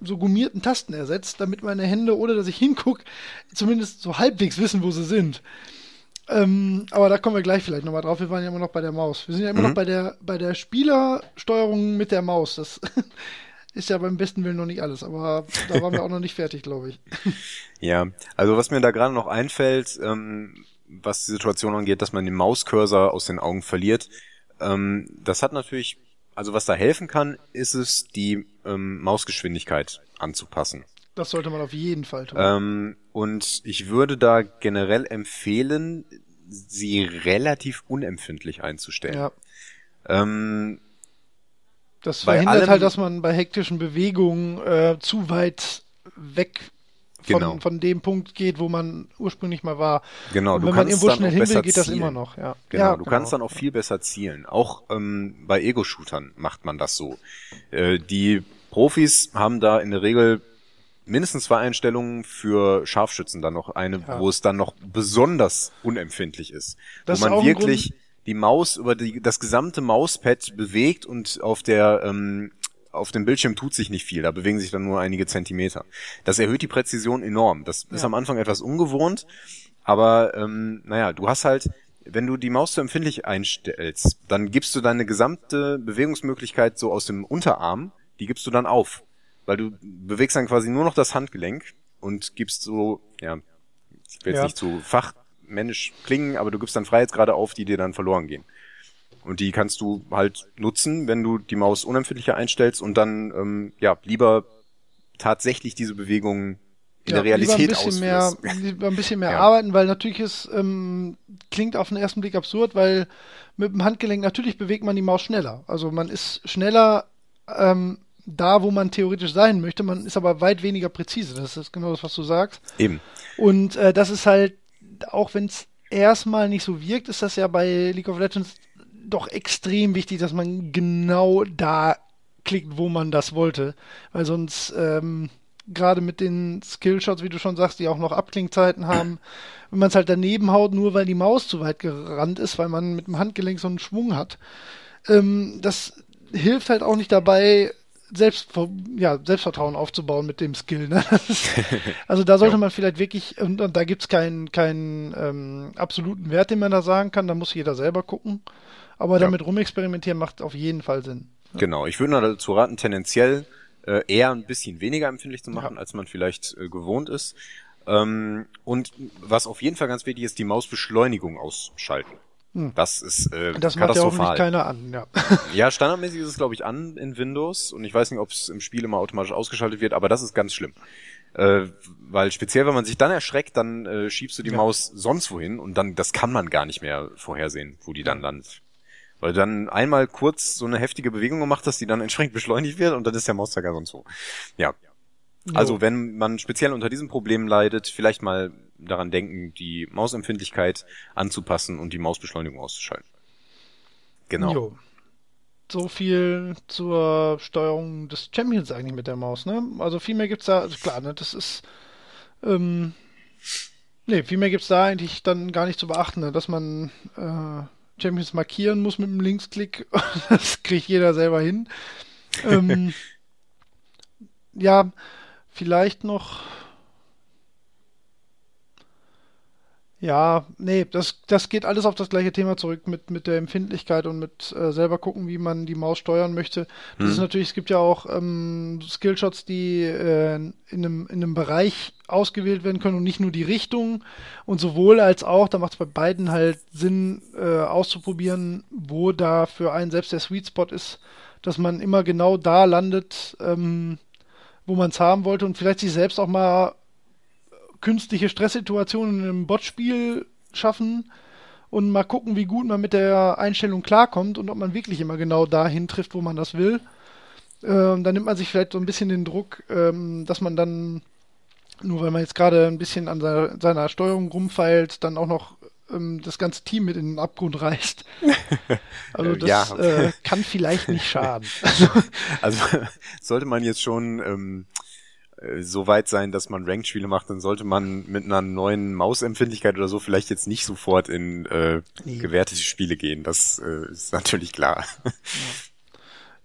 so gummierten Tasten ersetzt, damit meine Hände, ohne dass ich hinguck, zumindest so halbwegs wissen, wo sie sind. Ähm, aber da kommen wir gleich vielleicht nochmal drauf. Wir waren ja immer noch bei der Maus. Wir sind ja immer Mhm. noch bei der, bei der Spielersteuerung mit der Maus. Das ist ja beim besten Willen noch nicht alles, aber da waren wir auch noch nicht fertig, glaube ich. Ja, also was mir da gerade noch einfällt, ähm, was die Situation angeht, dass man den Mauscursor aus den Augen verliert, ähm, das hat natürlich, also was da helfen kann, ist es, die ähm, Mausgeschwindigkeit anzupassen. Das sollte man auf jeden Fall tun. Ähm, und ich würde da generell empfehlen, sie relativ unempfindlich einzustellen. ja. Ähm, Das verhindert allem- halt, dass man bei hektischen Bewegungen äh, zu weit weg von, Genau. von dem Punkt geht, wo man ursprünglich mal war. Genau, Und du wenn man kannst irgendwo dann schnell hin will, geht das immer noch. Ja. Genau, ja, du kannst dann auch viel besser zielen. Auch ähm, bei Ego-Shootern macht man das so. Äh, die Profis haben da in der Regel mindestens zwei Einstellungen für Scharfschützen dann noch eine, Ja. wo es dann noch besonders unempfindlich ist. Das wo ist man wirklich die Maus über die, das gesamte Mauspad bewegt und auf der ähm, auf dem Bildschirm tut sich nicht viel, da bewegen sich dann nur einige Zentimeter. Das erhöht die Präzision enorm. Das ist Ja. am Anfang etwas ungewohnt, aber ähm, naja, du hast halt, wenn du die Maus zu empfindlich einstellst, dann gibst du deine gesamte Bewegungsmöglichkeit so aus dem Unterarm, die gibst du dann auf. Weil du bewegst dann quasi nur noch das Handgelenk und gibst so, ja, ich will jetzt Ja. nicht zu fachmännisch klingen, aber du gibst dann Freiheitsgrade auf, die dir dann verloren gehen. Und die kannst du halt nutzen, wenn du die Maus unempfindlicher einstellst und dann ähm, ja lieber tatsächlich diese Bewegungen in der Realität lieber ein bisschen mehr, lieber ein bisschen mehr Ja. arbeiten, weil natürlich ist, ähm, klingt auf den ersten Blick absurd, weil mit dem Handgelenk natürlich bewegt man die Maus schneller. Also man ist schneller ähm, da, wo man theoretisch sein möchte, man ist aber weit weniger präzise. Das ist genau das, was du sagst. Eben. Und äh, das ist halt, auch wenn es erstmal nicht so wirkt, ist das ja bei League of Legends doch extrem wichtig, dass man genau da klickt, wo man das wollte. Weil sonst, ähm, gerade mit den Skillshots, wie du schon sagst, die auch noch Abklingzeiten haben, wenn man es halt daneben haut, nur weil die Maus zu weit gerannt ist, weil man mit dem Handgelenk so einen Schwung hat, ähm, das hilft halt auch nicht dabei, selbst, ja, Selbstvertrauen aufzubauen mit dem Skill. Ne? Ist, also da sollte Ja. man vielleicht wirklich, und, und da gibt's keinen keinen ähm, absoluten Wert, den man da sagen kann, da muss jeder selber gucken. Aber Ja. damit rumexperimentieren macht auf jeden Fall Sinn. Genau, ich würde nur dazu raten, tendenziell äh, eher ein bisschen weniger empfindlich zu machen, als man vielleicht äh, gewohnt ist. Ähm, und was auf jeden Fall ganz wichtig ist, die Mausbeschleunigung ausschalten. Hm. Das ist äh, Das macht ja hoffentlich keiner an, ja. ja, standardmäßig ist es, glaube ich, an in Windows und ich weiß nicht, ob es im Spiel immer automatisch ausgeschaltet wird, aber das ist ganz schlimm. Äh, weil speziell, wenn man sich dann erschreckt, dann äh, schiebst du die Ja. Maus sonst wohin und dann, das kann man gar nicht mehr vorhersehen, wo die dann landet. Weil du dann einmal kurz so eine heftige Bewegung gemacht hast, die dann entsprechend beschleunigt wird und dann ist der Mauszeiger sonst wo. Ja. Jo. Also wenn man speziell unter diesem Problem leidet, vielleicht mal daran denken, die Mausempfindlichkeit anzupassen und die Mausbeschleunigung auszuschalten. Genau. Jo. So viel zur Steuerung des Champions eigentlich mit der Maus, ne? Also viel mehr gibt's da, also klar, ne, das ist ähm, nee, viel mehr gibt's da eigentlich dann gar nicht zu beachten, ne? dass man äh, Champions markieren muss mit einem Linksklick. das kriegt jeder selber hin. ähm, ja, vielleicht noch. Ja, nee, das, das geht alles auf das gleiche Thema zurück mit, mit der Empfindlichkeit und mit äh, selber gucken, wie man die Maus steuern möchte. Das hm. ist natürlich, es gibt ja auch ähm, Skillshots, die äh, in, einem, in einem Bereich ausgewählt werden können und nicht nur die Richtung. Und sowohl als auch, da macht es bei beiden halt Sinn, äh, auszuprobieren, wo da für einen selbst der Sweet Spot ist, dass man immer genau da landet, ähm, wo man es haben wollte und vielleicht sich selbst auch mal künstliche Stresssituationen in einem Bot-Spiel schaffen und mal gucken, wie gut man mit der Einstellung klarkommt und ob man wirklich immer genau dahin trifft, wo man das will. Ähm, dann nimmt man sich vielleicht so ein bisschen den Druck, ähm, dass man dann, nur weil man jetzt gerade ein bisschen an seiner, seiner Steuerung rumfeilt, dann auch noch ähm, das ganze Team mit in den Abgrund reißt. Also das ja. äh, kann vielleicht nicht schaden. Also sollte man jetzt schon ähm, äh, so weit sein, dass man Ranked-Spiele macht, dann sollte man mit einer neuen Mausempfindlichkeit oder so vielleicht jetzt nicht sofort in äh, nee. gewertete Spiele gehen. Das äh, ist natürlich klar. Ja.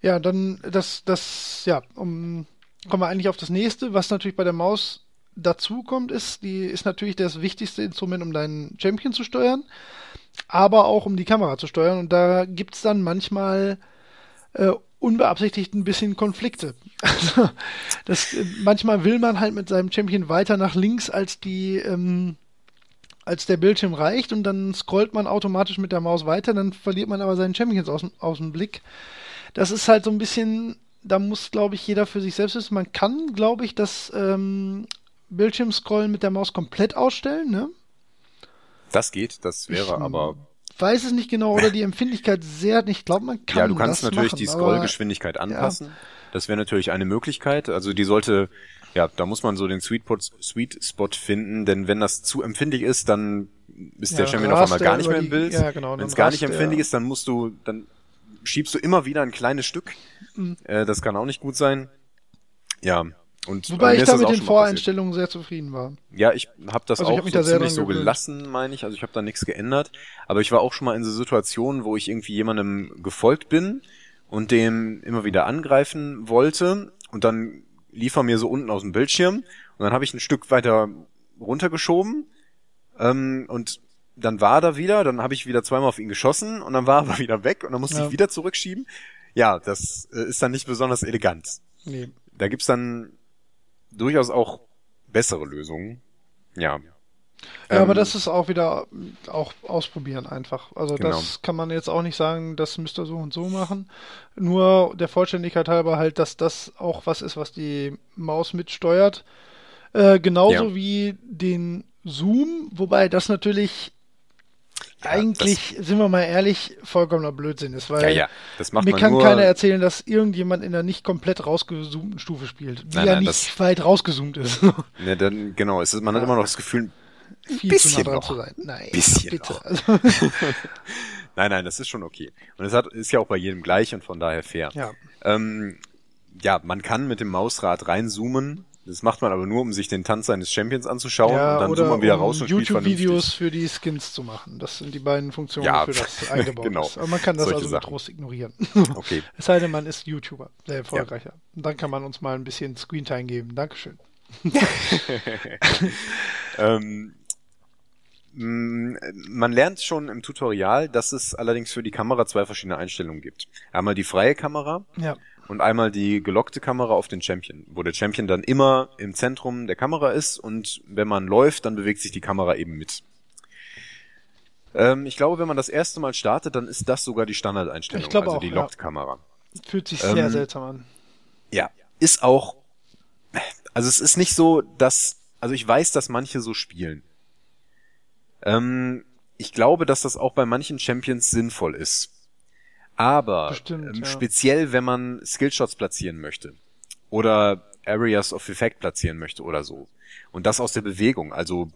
ja, dann das, das, ja, um, kommen wir eigentlich auf das nächste, was natürlich bei der Maus dazu kommt, ist, die ist natürlich das wichtigste Instrument, um deinen Champion zu steuern, aber auch um die Kamera zu steuern. Und da gibt's dann manchmal äh, unbeabsichtigt ein bisschen Konflikte. Also das, manchmal will man halt mit seinem Champion weiter nach links, als die ähm, als der Bildschirm reicht und dann scrollt man automatisch mit der Maus weiter, dann verliert man aber seinen Champions aus, aus dem Blick. Das ist halt so ein bisschen, da muss, glaube ich, jeder für sich selbst wissen. Man kann, glaube ich, das ähm, Bildschirmscrollen mit der Maus komplett ausstellen, ne? Das geht, das wäre ich, aber weiß es nicht genau oder die Empfindlichkeit sehr, ich glaube, man kann Ja, du kannst natürlich machen, die Scrollgeschwindigkeit anpassen. Ja. Das wäre natürlich eine Möglichkeit. Also die sollte, ja, da muss man so den Sweet, Sweet Spot finden, denn wenn das zu empfindlich ist, dann ist ja, der Champion auf einmal gar nicht mehr im Bild. Ja, genau, wenn es gar nicht empfindlich ist, dann musst du, dann schiebst du immer wieder ein kleines Stück. Mhm. Äh, das kann auch nicht gut sein. Ja, und Wobei ich da mit den Voreinstellungen sehr zufrieden war. Ja, ich habe das also auch hab so ziemlich so gelassen, meine ich. Also ich habe da nichts geändert. Aber ich war auch schon mal in so Situationen, wo ich irgendwie jemandem gefolgt bin und dem immer wieder angreifen wollte. Und dann lief er mir so unten aus dem Bildschirm. Und dann habe ich ein Stück weiter runtergeschoben. Ähm, und dann war er da wieder. Dann habe ich wieder zweimal auf ihn geschossen. Und dann war er wieder weg. Und dann musste ja. ich wieder zurückschieben. Ja, das äh, ist dann nicht besonders elegant. Nee. Da gibt's dann durchaus auch bessere Lösungen. Ja. Ja, ähm, aber das ist auch wieder auch ausprobieren einfach. Also genau. das kann man jetzt auch nicht sagen, das müsst ihr so und so machen. Nur der Vollständigkeit halber halt, dass das auch was ist, was die Maus mitsteuert. Äh, genauso ja. wie den Zoom, wobei das natürlich ja, eigentlich, sind wir mal ehrlich, vollkommener Blödsinn ist, weil ja, ja. Das macht mir kann nur... keiner erzählen, dass irgendjemand in einer nicht komplett rausgezoomten Stufe spielt, die nein, ja nein, nicht das... weit rausgezoomt ist. ne, dann, genau, es ist, man hat immer noch das Gefühl, ein viel bisschen zu nah dran zu sein. Nein, bisschen bitte. Noch. nein, nein, das ist schon okay. Und es ist ja auch bei jedem gleich und von daher fair. Ja. Ähm, ja, man kann mit dem Mausrad reinzoomen, das macht man aber nur, um sich den Tanz seines Champions anzuschauen ja, und dann zoomt man wieder um raus und YouTube-Videos für die Skins zu machen. Das sind die beiden Funktionen, ja, für das eingebaut genau. ist. Aber man kann das Solche also Sachen. ignorieren. Okay. es sei denn, man ist YouTuber, sehr erfolgreicher. Ja. Und dann kann man uns mal ein bisschen Screentime geben. Dankeschön. ähm, man lernt schon im Tutorial, dass es allerdings für die Kamera zwei verschiedene Einstellungen gibt. Einmal die freie Kamera ja und einmal die gelockte Kamera auf den Champion, wo der Champion dann immer im Zentrum der Kamera ist und wenn man läuft, dann bewegt sich die Kamera eben mit. Ähm, ich glaube, wenn man das erste Mal startet, dann ist das sogar die Standardeinstellung, also auch, die Locked-Kamera. Fühlt sich sehr ähm, seltsam an. Ja, ist auch, also es ist nicht so, dass, also ich weiß, dass manche so spielen. Ähm, ich glaube, dass das auch bei manchen Champions sinnvoll ist. Aber Bestimmt, ähm, ja. speziell, wenn man Skillshots platzieren möchte oder Areas of Effect platzieren möchte oder so. Und das aus der Bewegung. Also,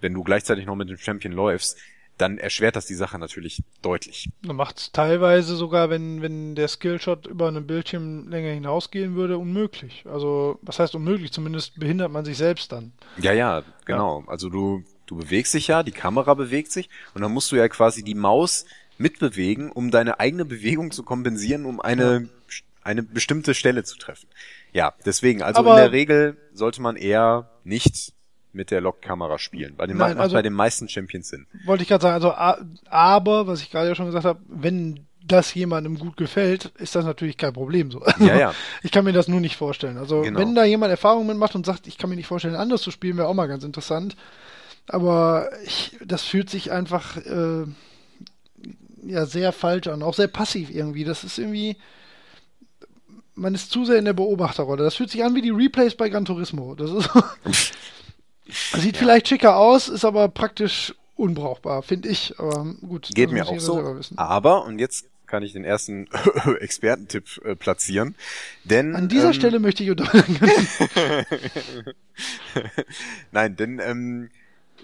wenn du gleichzeitig noch mit dem Champion läufst, dann erschwert das die Sache natürlich deutlich. Man macht es teilweise sogar, wenn, wenn der Skillshot über eine Bildschirmlänge hinausgehen würde, unmöglich. Also, was heißt unmöglich? Zumindest behindert man sich selbst dann. Ja, ja, genau. Ja. Also du, du bewegst dich ja, die Kamera bewegt sich und dann musst du ja quasi die Maus mitbewegen, um deine eigene Bewegung zu kompensieren, um eine, eine bestimmte Stelle zu treffen. Ja, deswegen, also Aber in der Regel sollte man eher nicht mit der Lockkamera spielen, bei den, Nein, also, bei den meisten Champions sind. Wollte ich gerade sagen, also aber, was ich gerade ja schon gesagt habe, wenn das jemandem gut gefällt, ist das natürlich kein Problem so. Ja, ja. Ich kann mir das nur nicht vorstellen. Also genau. wenn da jemand Erfahrungen mitmacht und sagt, ich kann mir nicht vorstellen, anders zu spielen, wäre auch mal ganz interessant. Aber ich, das fühlt sich einfach äh, ja sehr falsch an, auch sehr passiv irgendwie. Das ist irgendwie, man ist zu sehr in der Beobachterrolle. Das fühlt sich an wie die Replays bei Gran Turismo. Das ist Sieht ja. vielleicht schicker aus, ist aber praktisch unbrauchbar, finde ich. Aber gut. Geht mir auch so. Aber, und jetzt kann ich den ersten Expertentipp äh, platzieren. Denn an dieser ähm, Stelle möchte ich. Nein, denn ähm,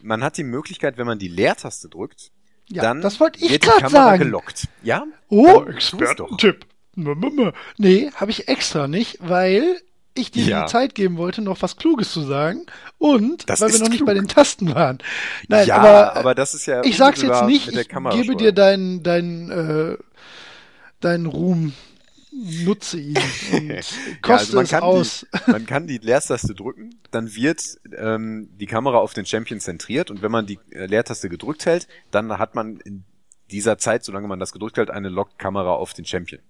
man hat die Möglichkeit, wenn man die Leertaste drückt, ja, dann das wollte ich gerade sagen. gelockt. Ja? Oh, Expertentipp. Nee, habe ich extra nicht, weil ich dir ja. die Zeit geben wollte, noch was Kluges zu sagen und das weil wir noch klug. nicht bei den Tasten waren. Nein, ja, aber, aber das ist ja ich sag's jetzt nicht, ich gebe dir deinen deinen äh, deinen Ruhm nutze ihn und koste ja, also es aus. Die, man kann die Leertaste drücken, dann wird ähm, die Kamera auf den Champion zentriert und wenn man die äh, Leertaste gedrückt hält, dann hat man in dieser Zeit, solange man das gedrückt hält, eine Lock-Kamera auf den Champion.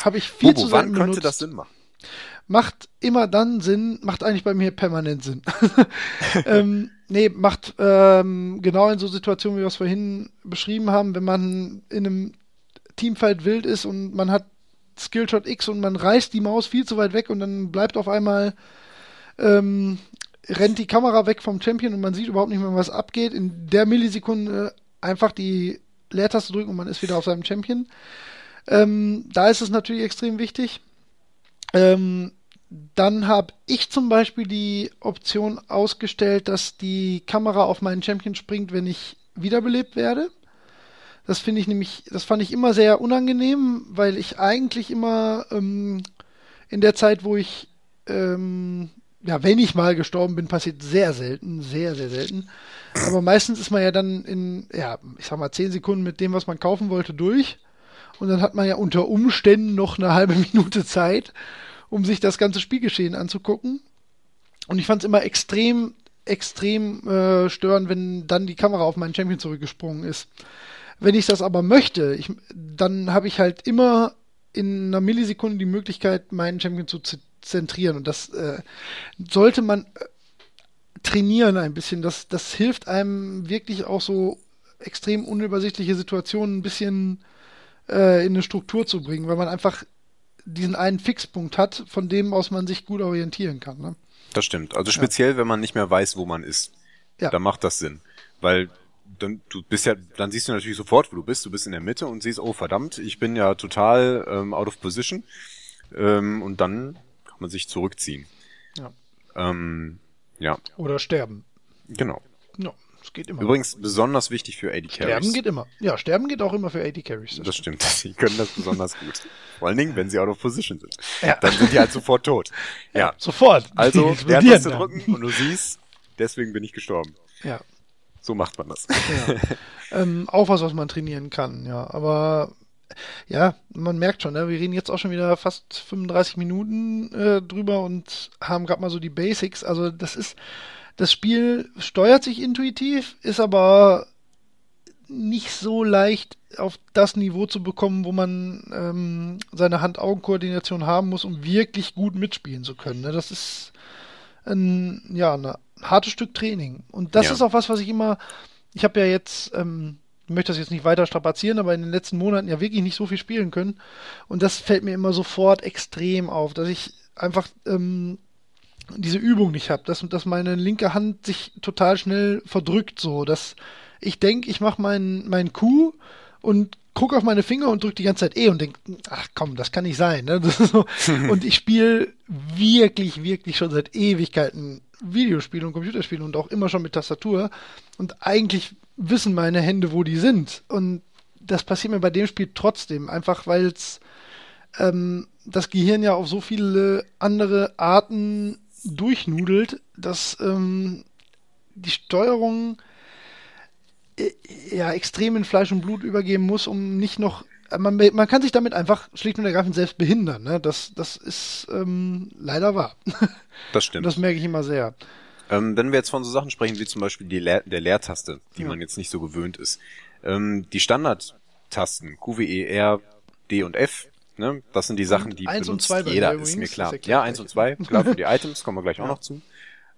Habe ich viel Bobo, zu sagen. Wann könnte das Sinn machen? macht immer dann Sinn, macht eigentlich bei mir permanent Sinn. ähm, nee, macht ähm, genau in so Situationen, wie wir es vorhin beschrieben haben, wenn man in einem Teamfight wild ist und man hat Skillshot X und man reißt die Maus viel zu weit weg und dann bleibt auf einmal ähm, rennt die Kamera weg vom Champion und man sieht überhaupt nicht mehr, was abgeht. In der Millisekunde einfach die Leertaste drücken und man ist wieder auf seinem Champion. Ähm, da ist es natürlich extrem wichtig. Ähm, dann habe ich zum Beispiel die Option ausgestellt, dass die Kamera auf meinen Champion springt, wenn ich wiederbelebt werde. Das finde ich nämlich, das fand ich immer sehr unangenehm, weil ich eigentlich immer ähm, in der Zeit, wo ich, ähm, ja, wenn ich mal gestorben bin, passiert sehr selten, sehr, sehr selten. Aber meistens ist man ja dann in, ja, ich sag mal, zehn Sekunden mit dem, was man kaufen wollte, durch. Und dann hat man ja unter Umständen noch eine halbe Minute Zeit, um sich das ganze Spielgeschehen anzugucken. Und ich fand es immer extrem, extrem äh, störend, wenn dann die Kamera auf meinen Champion zurückgesprungen ist. Wenn ich das aber möchte, ich, dann habe ich halt immer in einer Millisekunde die Möglichkeit, meinen Champion zu zentrieren. Und das äh, sollte man äh, trainieren ein bisschen. Das, das hilft einem wirklich auch so extrem unübersichtliche Situationen ein bisschen äh, in eine Struktur zu bringen, weil man einfach diesen einen Fixpunkt hat, von dem aus man sich gut orientieren kann. Ne? Das stimmt. Also speziell, ja. wenn man nicht mehr weiß, wo man ist. Ja. Da macht das Sinn. Weil dann, du bist ja, dann siehst du natürlich sofort, wo du bist. Du bist in der Mitte und siehst, oh verdammt, ich bin ja total ähm, out of position. Ähm, und dann kann man sich zurückziehen. Ja. Ähm, ja. Oder sterben. Genau. Ja. Das geht immer. Übrigens besonders wichtig für AD Carries. Sterben geht immer. Ja, sterben geht auch immer für AD Carries. Das, das stimmt. Sie können das besonders gut. Vor allen Dingen, wenn sie out of position sind. Ja. Dann sind die halt sofort tot. Ja. ja sofort. Also, der hat zu drücken und du siehst, deswegen bin ich gestorben. Ja. So macht man das. Ja. ähm, auch was, was man trainieren kann, ja. Aber ja, man merkt schon, ne? wir reden jetzt auch schon wieder fast 35 Minuten äh, drüber und haben gerade mal so die Basics. Also das ist, das Spiel steuert sich intuitiv, ist aber nicht so leicht auf das Niveau zu bekommen, wo man ähm, seine Hand-Augen-Koordination haben muss, um wirklich gut mitspielen zu können. Ne? Das ist ein, ja, ein hartes Stück Training. Und das ja. ist auch was, was ich immer, ich habe ja jetzt, ähm, ich möchte das jetzt nicht weiter strapazieren, aber in den letzten Monaten ja wirklich nicht so viel spielen können. Und das fällt mir immer sofort extrem auf, dass ich einfach ähm, diese Übung nicht habe, dass, dass meine linke Hand sich total schnell verdrückt, so, dass ich denke, ich mache meinen mein Coup und gucke auf meine Finger und drücke die ganze Zeit E und denke, ach komm, das kann nicht sein. Ne? So. und ich spiele wirklich, wirklich schon seit Ewigkeiten Videospiele und Computerspiele und auch immer schon mit Tastatur. Und eigentlich wissen meine Hände, wo die sind. Und das passiert mir bei dem Spiel trotzdem, einfach weil es ähm, das Gehirn ja auf so viele andere Arten durchnudelt, dass ähm, die Steuerung ja extrem in Fleisch und Blut übergeben muss, um nicht noch man, man kann sich damit einfach schlicht und ergreifend selbst behindern. Ne? Das, das ist ähm, leider wahr. Das stimmt. Und das merke ich immer sehr. Ähm, wenn wir jetzt von so Sachen sprechen wie zum Beispiel die Leer der Leertaste, die ja. man jetzt nicht so gewöhnt ist. Ähm, die Standardtasten Q, W, E, R, D und F, ne? das sind die Sachen, die eins benutzt und jeder, ist mir klar. Ja, eins und zwei, klar, für die Items kommen wir gleich ja. auch noch zu.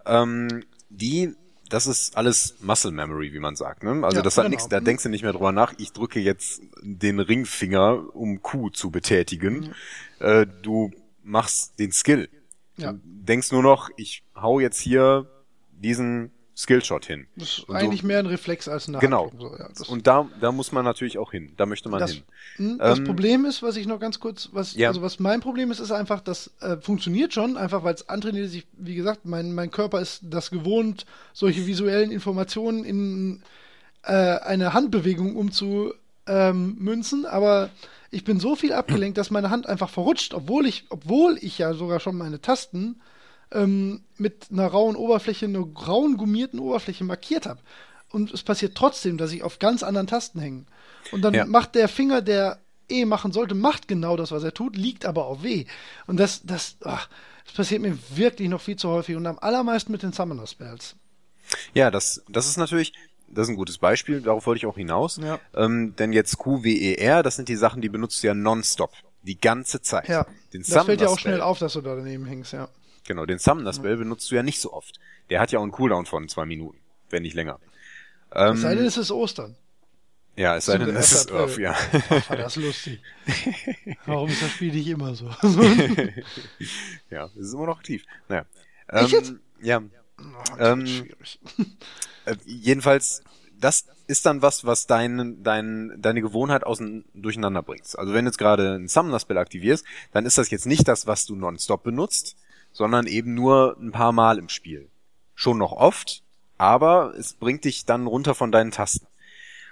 Ähm, die das ist alles Muscle Memory, wie man sagt. Ne? Also ja, das hat genau. nichts, da denkst du nicht mehr drüber nach, ich drücke jetzt den Ringfinger, um Q zu betätigen. Mhm. Äh, du machst den Skill. Ja. Du denkst nur noch, ich hau jetzt hier diesen Skillshot hin. Das ist eigentlich so, mehr ein Reflex als eine Genau. So, ja, und da, da muss man natürlich auch hin. Da möchte man das, hin. Hm, das ähm, Problem ist, was ich noch ganz kurz, was, ja. also was mein Problem ist, ist einfach, das äh, funktioniert schon, einfach weil es antrainiert sich, wie gesagt, mein, mein Körper ist das gewohnt, solche visuellen Informationen in äh, eine Handbewegung umzumünzen, ähm, aber ich bin so viel abgelenkt, dass meine Hand einfach verrutscht, obwohl ich, obwohl ich ja sogar schon meine Tasten ähm, mit einer rauen Oberfläche, einer rauen gummierten Oberfläche markiert habe. Und es passiert trotzdem, dass ich auf ganz anderen Tasten hänge. Und dann ja. macht der Finger, der E machen sollte, macht genau das, was er tut, liegt aber auf W. Und das, das, ach, das passiert mir wirklich noch viel zu häufig und am allermeisten mit den Summoner Spells. Ja, das, das ist natürlich, das ist ein gutes Beispiel, darauf wollte ich auch hinaus. Ja. Ähm, denn jetzt Q, W, E, R, das sind die Sachen, die benutzt du ja nonstop. Die ganze Zeit. Ja. Den das fällt dir auch schnell auf, dass du da daneben hängst, ja. Genau, den Summoner Spell benutzt du ja nicht so oft. Der hat ja auch einen Cooldown von zwei Minuten, wenn nicht länger. Ähm, es sei denn, es ist Ostern. Ja, es sei denn, es ist Earth, ja. Ach, war das lustig. Warum ist das Spiel nicht immer so? ja, es ist immer noch aktiv. Naja. Ähm, ich jetzt? Ja. Oh, ähm, schwierig. Äh, jedenfalls, das ist dann was, was dein, dein, deine Gewohnheit außen durcheinander bringst. Also wenn du jetzt gerade ein Summoner Spell aktivierst, dann ist das jetzt nicht das, was du nonstop benutzt, sondern eben nur ein paar Mal im Spiel. Schon noch oft, aber es bringt dich dann runter von deinen Tasten.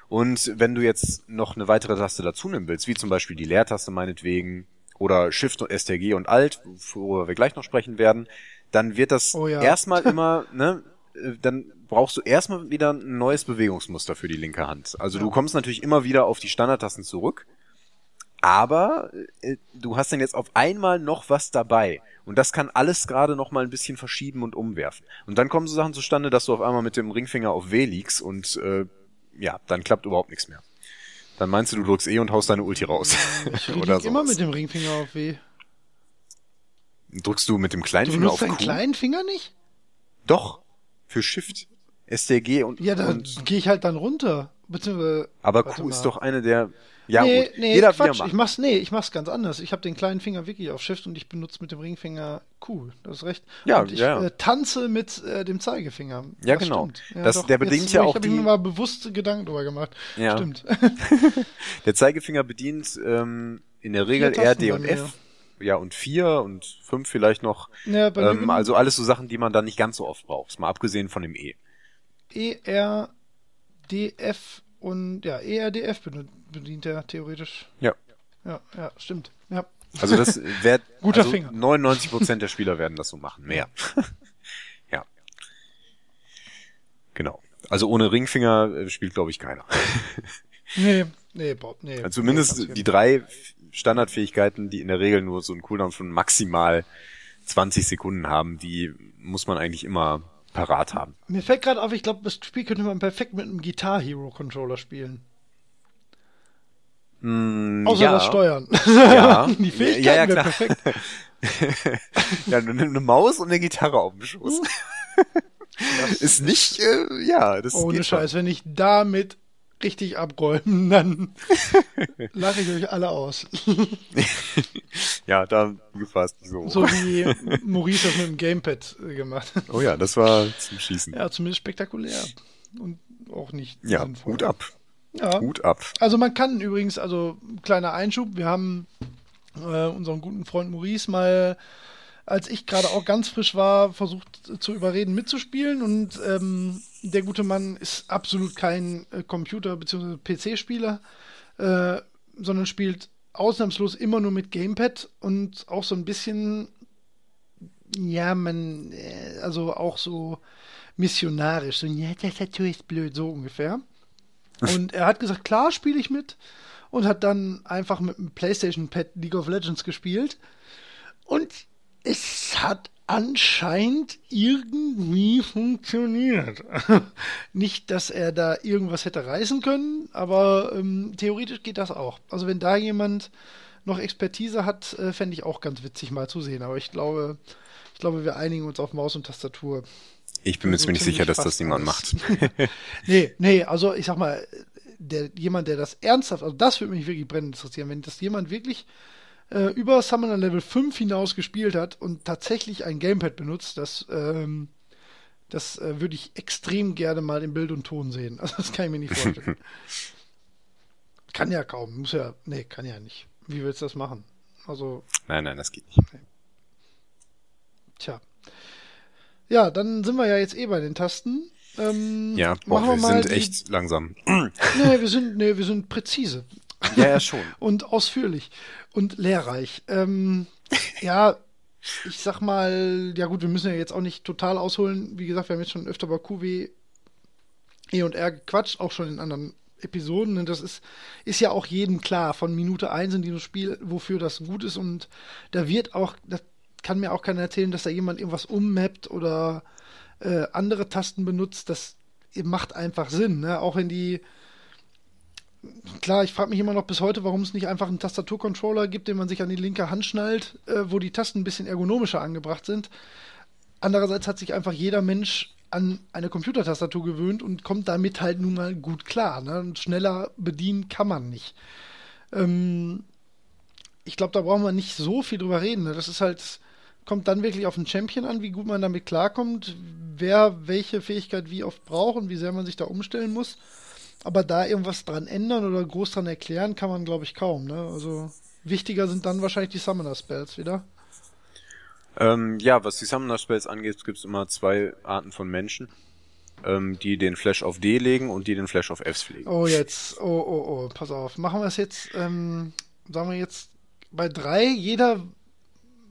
Und wenn du jetzt noch eine weitere Taste dazu nehmen willst, wie zum Beispiel die Leertaste meinetwegen oder Shift und STG und Alt, worüber wir gleich noch sprechen werden, dann wird das oh ja. erstmal immer, ne, äh, dann brauchst du erstmal wieder ein neues Bewegungsmuster für die linke Hand. Also ja. du kommst natürlich immer wieder auf die Standardtasten zurück, aber äh, du hast dann jetzt auf einmal noch was dabei. Und das kann alles gerade noch mal ein bisschen verschieben und umwerfen. Und dann kommen so Sachen zustande, dass du auf einmal mit dem Ringfinger auf W liegst und äh, ja, dann klappt überhaupt nichts mehr. Dann meinst du, du drückst E und haust deine Ulti raus. Ich Oder immer mit dem Ringfinger auf W. Drückst du mit dem kleinen du Finger auf Q? Du kleinen Finger nicht? Doch, für Shift. STG und. Ja, da gehe ich halt dann runter. Beziehungsweise, Aber Q ist doch eine der ja, nee, gut. Nee, Jeder Quatsch. Ich mach's, nee, ich mach's ganz anders. Ich habe den kleinen Finger wirklich auf Shift und ich benutze mit dem Ringfinger Q. Das ist recht. Ja, und ich ja. Äh, tanze mit äh, dem Zeigefinger. Ja, das genau. Ja, das, doch, der bedient jetzt, ja auch. Ich habe mir mal bewusst Gedanken drüber gemacht. Ja. Stimmt. der Zeigefinger bedient ähm, in der Regel R, D und F. Ja, und vier und fünf vielleicht noch. Ja, ähm, also alles so Sachen, die man dann nicht ganz so oft braucht. Mal abgesehen von dem E. E, R, D, F und ja, ERDF bedient er theoretisch. Ja. Ja, ja, stimmt. Ja. Also das wird guter also Finger. 99 Prozent der Spieler werden das so machen, mehr. ja. Genau. Also ohne Ringfinger äh, spielt glaube ich keiner. nee, nee, Bob, nee. Also zumindest nee, die drei Standardfähigkeiten, die in der Regel nur so einen Cooldown von maximal 20 Sekunden haben, die muss man eigentlich immer parat haben. Mir fällt gerade auf, ich glaube, das Spiel könnte man perfekt mit einem Guitar Hero Controller spielen. Mm, Außer ja. das Steuern. Ja. Die Fähigkeiten ja, ja, wäre perfekt. ja, nur eine Maus und eine Gitarre auf dem Schoß. ist nicht, äh, ja, das Ohne Scheiß, wenn ich damit richtig abräumen, dann lache ich euch alle aus. ja, da gefasst so. So wie Maurice das mit dem Gamepad gemacht hat. Oh ja, das war zum Schießen. Ja, zumindest spektakulär. Und auch nicht Ja, sinnvoll. Hut ab. Ja. Hut ab. Also man kann übrigens, also kleiner Einschub, wir haben äh, unseren guten Freund Maurice mal, als ich gerade auch ganz frisch war, versucht zu überreden mitzuspielen und ähm, der gute Mann ist absolut kein äh, Computer- bzw. PC-Spieler, äh, sondern spielt ausnahmslos immer nur mit Gamepad und auch so ein bisschen, ja, man, äh, also auch so missionarisch, so, ja, Tastatur ist blöd, so ungefähr. Und er hat gesagt, klar, spiele ich mit. Und hat dann einfach mit dem PlayStation-Pad League of Legends gespielt. Und es hat anscheinend irgendwie funktioniert. Nicht, dass er da irgendwas hätte reißen können, aber ähm, theoretisch geht das auch. Also wenn da jemand noch Expertise hat, äh, fände ich auch ganz witzig mal zu sehen. Aber ich glaube, ich glaube, wir einigen uns auf Maus und Tastatur. Ich bin mir So ziemlich sicher, dass das niemand macht. Nee, nee, also ich sag mal, der, jemand, der das ernsthaft, also das würde mich wirklich brennend interessieren, wenn das jemand wirklich äh, über Summoner Level 5 hinaus gespielt hat und tatsächlich ein Gamepad benutzt, das, ähm, das äh, würde ich extrem gerne mal in Bild und Ton sehen. Also das kann ich mir nicht vorstellen. kann ja kaum, muss ja, nee, kann ja nicht. Wie willst du das machen? Also, Nein, nein, das geht nicht. tja. Ja, dann sind wir ja jetzt eh bei den Tasten. Ähm, Ja, boah, machen wir, mal sind die- echt langsam. Nee, wir sind, nee, wir sind präzise Ja, ja, schon. und ausführlich und lehrreich. Ähm, ja, ich sag mal, ja gut, wir müssen ja jetzt auch nicht total ausholen. Wie gesagt, wir haben jetzt schon öfter bei QW E und R gequatscht, auch schon in anderen Episoden. Und das ist, ist ja auch jedem klar, von Minute 1 in diesem Spiel, wofür das gut ist. Und da wird auch, das kann mir auch keiner erzählen, dass da jemand irgendwas ummappt oder äh, andere Tasten benutzt. Das macht einfach Sinn, ne? Auch wenn die Klar, ich frage mich immer noch bis heute, warum es nicht einfach einen Tastaturcontroller gibt, den man sich an die linke Hand schnallt, äh, wo die Tasten ein bisschen ergonomischer angebracht sind. Andererseits hat sich einfach jeder Mensch an eine Computertastatur gewöhnt und kommt damit halt nun mal gut klar. Ne? Und schneller bedienen kann man nicht. Ähm, ich glaube, da brauchen wir nicht so viel drüber reden. Ne? Das ist halt, kommt dann wirklich auf den Champion an, wie gut man damit klarkommt, wer welche Fähigkeit wie oft braucht und wie sehr man sich da umstellen muss. Aber da irgendwas dran ändern oder groß dran erklären, kann man, glaube ich, kaum. Ne? Also wichtiger sind dann wahrscheinlich die Summoner-Spells wieder. Ähm, ja, was die Summoner Spells angeht, gibt es immer zwei Arten von Menschen, ähm, die den Flash auf D legen und die den Flash auf Fs legen. Oh, jetzt. Oh, oh, oh. Pass auf. Machen wir es jetzt, ähm, sagen wir jetzt bei drei, jeder,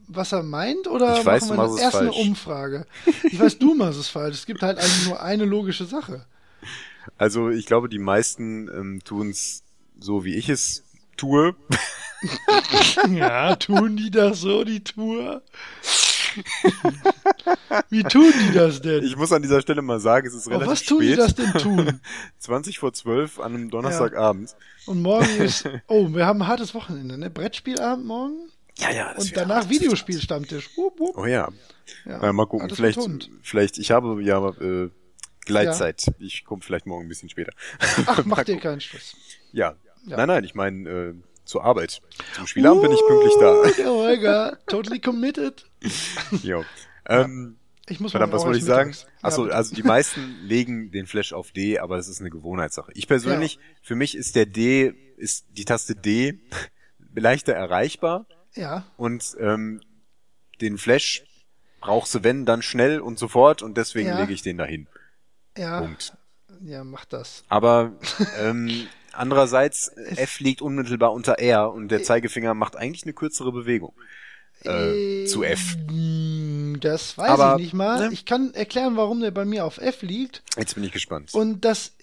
was er meint? Oder Ich weiß, machen wir es erst eine falsch. Umfrage? Ich weiß, du machst es falsch. Es gibt halt eigentlich nur eine logische Sache. Also ich glaube, die meisten ähm, tun es so, wie ich es tue. Ja, tun die das so, die Tour? Wie tun die das denn? Ich muss an dieser Stelle mal sagen, es ist Oh, relativ was tun spät. die das denn tun? 20 vor 12 an einem Donnerstagabend. Und morgen ist, oh, wir haben ein hartes Wochenende, ne? Brettspielabend morgen Ja, ja. das und danach. Videospielstammtisch. Wupp, wupp. Oh ja. Ja, mal gucken, vielleicht, vielleicht, ich habe ja äh, Gleitzeit. Ich komme vielleicht morgen ein bisschen später. Ach, mach dir keinen Stress. Ja. Ja. Nein, nein, ich meine äh, zur Arbeit. Zum Spielabend bin ich pünktlich da. Uh, Der Holger, totally committed. jo. Ähm, Ich muss Verdammt, was wollte ich sagen? Achso, Ja, also die meisten legen den Flash auf D, aber es ist eine Gewohnheitssache. Ich persönlich, für mich ist der D, ist die Taste D leichter erreichbar ja, und ähm, den Flash brauchst du wenn dann schnell und sofort und deswegen Ja. lege ich den dahin. Ja, Punkt. ja, mach das. Aber ähm, andererseits F liegt unmittelbar unter R und der Zeigefinger macht eigentlich eine kürzere Bewegung äh, zu F. Das weiß Aber, ich nicht mal. ne? Ich kann erklären, warum der bei mir auf F liegt. Jetzt bin ich gespannt. Und das.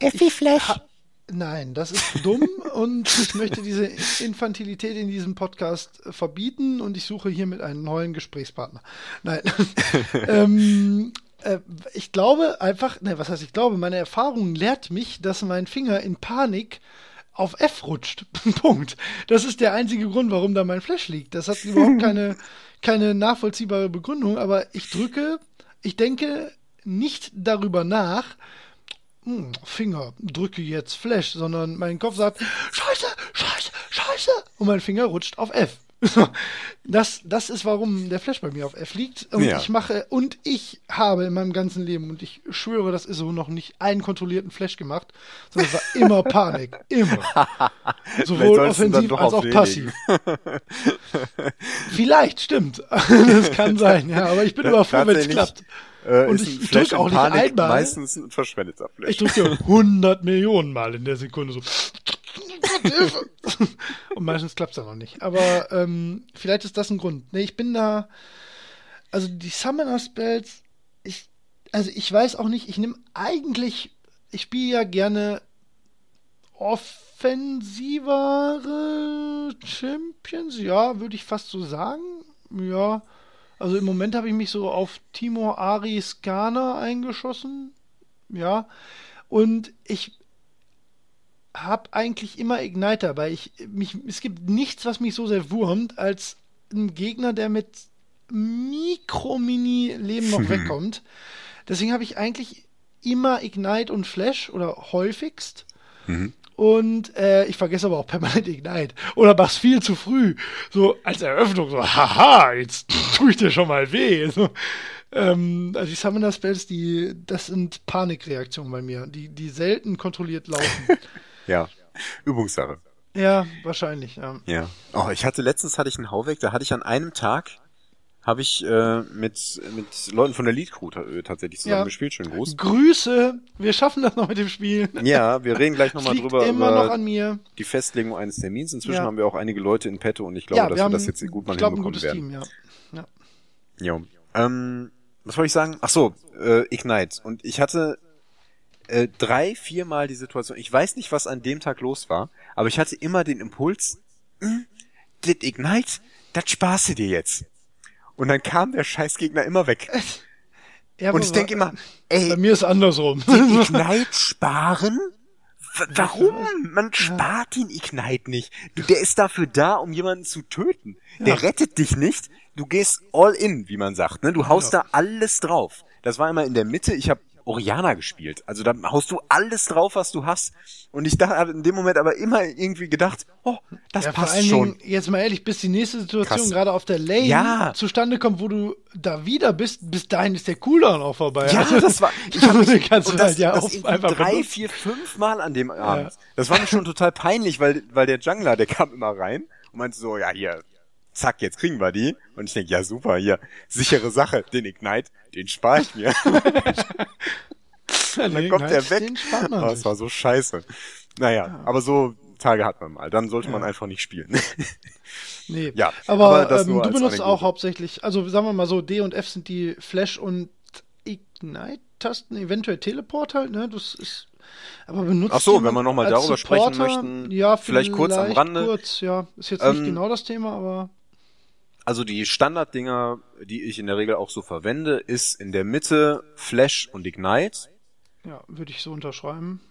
Effi Flash. Ha- Nein, das ist dumm und ich möchte diese Infantilität in diesem Podcast äh, verbieten und ich suche hiermit einen neuen Gesprächspartner. Nein. ähm, äh, ich glaube einfach, ne, was heißt ich glaube, meine Erfahrung lehrt mich, dass mein Finger in Panik auf F rutscht. Punkt. Das ist der einzige Grund, warum da mein Flash liegt. Das hat überhaupt keine, keine nachvollziehbare Begründung, aber ich drücke, ich denke nicht darüber nach, hm, Finger, drücke jetzt Flash, sondern mein Kopf sagt, Scheiße, Scheiße, Scheiße. Und mein Finger rutscht auf F. Das, das ist, warum der Flash bei mir auf F liegt. Und Ja. ich mache, und ich habe in meinem ganzen Leben, und ich schwöre, das ist so noch nicht einen kontrollierten Flash gemacht, sondern es war immer Panik. Immer. Sowohl offensiv als auch passiv. Vielleicht, stimmt. das kann sein, ja. Aber ich bin immer froh, wenn es klappt. Äh, Und ist ich- ich Flash drück auch in nicht Panik einmal. meistens ein verschwendeter Flash. Ich drücke 100 Millionen Mal in der Sekunde so. Und meistens klappt es dann noch nicht. Aber ähm, vielleicht ist das ein Grund. Nee, ich bin da. Also die Summoner Spells, ich, also ich weiß auch nicht, ich nehme eigentlich, ich spiele ja gerne offensivere Champions, ja, würde ich fast so sagen. Ja. Also im Moment habe ich mich so auf Timo Ari Skana eingeschossen. Ja. Und ich habe eigentlich immer Igniter, weil ich mich, es gibt nichts, was mich so sehr wurmt, als ein Gegner, der mit Mikro-Mini-Leben noch wegkommt. Deswegen habe ich eigentlich immer Ignite und Flash oder häufigst. Und äh, ich vergesse aber auch permanent Ignite. Oder mach's viel zu früh. So als Eröffnung, so, haha, jetzt tue ich dir schon mal weh. So, ähm, also die Summoner Spells, die, das sind Panikreaktionen bei mir, die, die selten kontrolliert laufen. Ja, Übungssache. ja, wahrscheinlich, ja. Ja. Oh, ich hatte letztens hatte ich einen Hauweg, da hatte ich an einem Tag habe ich äh, mit mit Leuten von der Lead Crew äh, tatsächlich zusammen Ja. gespielt, schön groß. Grüße, wir schaffen das noch mit dem Spiel. Ja, wir reden gleich nochmal drüber immer noch an mir. die Festlegung eines Termins. Inzwischen Ja. haben wir auch einige Leute in petto und ich glaube, ja, dass wir haben, wir das jetzt gut mal ich glaube, ein hinbekommen gutes werden. Team, ja. Jo. Ähm, was wollte ich sagen? Ach so, äh, Ignite. Und ich hatte äh, drei, viermal die Situation. Ich weiß nicht, was an dem Tag los war, aber ich hatte immer den Impuls, hm, das Ignite, das sparst du dir jetzt. Und dann kam der Scheißgegner immer weg. ja Und ich denke immer, ey, Bei mir ist andersrum. den Ignite sparen? Warum? Man spart den Ignite nicht. Der ist dafür da, um jemanden zu töten. Der rettet dich nicht. Du gehst all in, wie man sagt. Ne? Du haust da alles drauf. Das war immer in der Mitte. Ich habe Oriana gespielt. Also da haust du alles drauf, was du hast. Und ich dachte in dem Moment aber immer irgendwie gedacht, oh, das Ja, vor passt schon. Dingen, jetzt mal ehrlich, bis die nächste Situation Krass. gerade auf der Lane Ja. zustande kommt, wo du da wieder bist, bis dahin ist der Cooldown auch vorbei. Ja, Also, das war. Ich hab mich, kannst und das, halt ja das auch irgendwie einfach drei, benutzen. vier, fünf Mal an dem Abend. Das war mir schon total peinlich, weil, weil der Jungler, der kam immer rein und meinte so, ja, hier, zack, jetzt kriegen wir die. Und ich denke, ja, super, hier, sichere Sache, den Ignite, den spare ich mir. dann kommt der weg. Den Oh, das war so scheiße. Naja, aber so Tage hat man mal. Dann sollte man einfach nicht spielen. Nee. Ja, aber, aber das ähm, du benutzt auch hauptsächlich, also sagen wir mal so, D und F sind die Flash und Ignite-Tasten, eventuell Teleport halt, ne? Das ist. Aber benutzt Ach so, wenn wir noch mal als darüber sprechen Supporter? möchten, ja, vielleicht kurz am Rande. Kurz, ja. Ist jetzt Ähm, nicht genau das Thema, aber. Also die Standarddinger, die ich in der Regel auch so verwende, ist in der Mitte Flash und Ignite. Ja, würde ich so unterschreiben.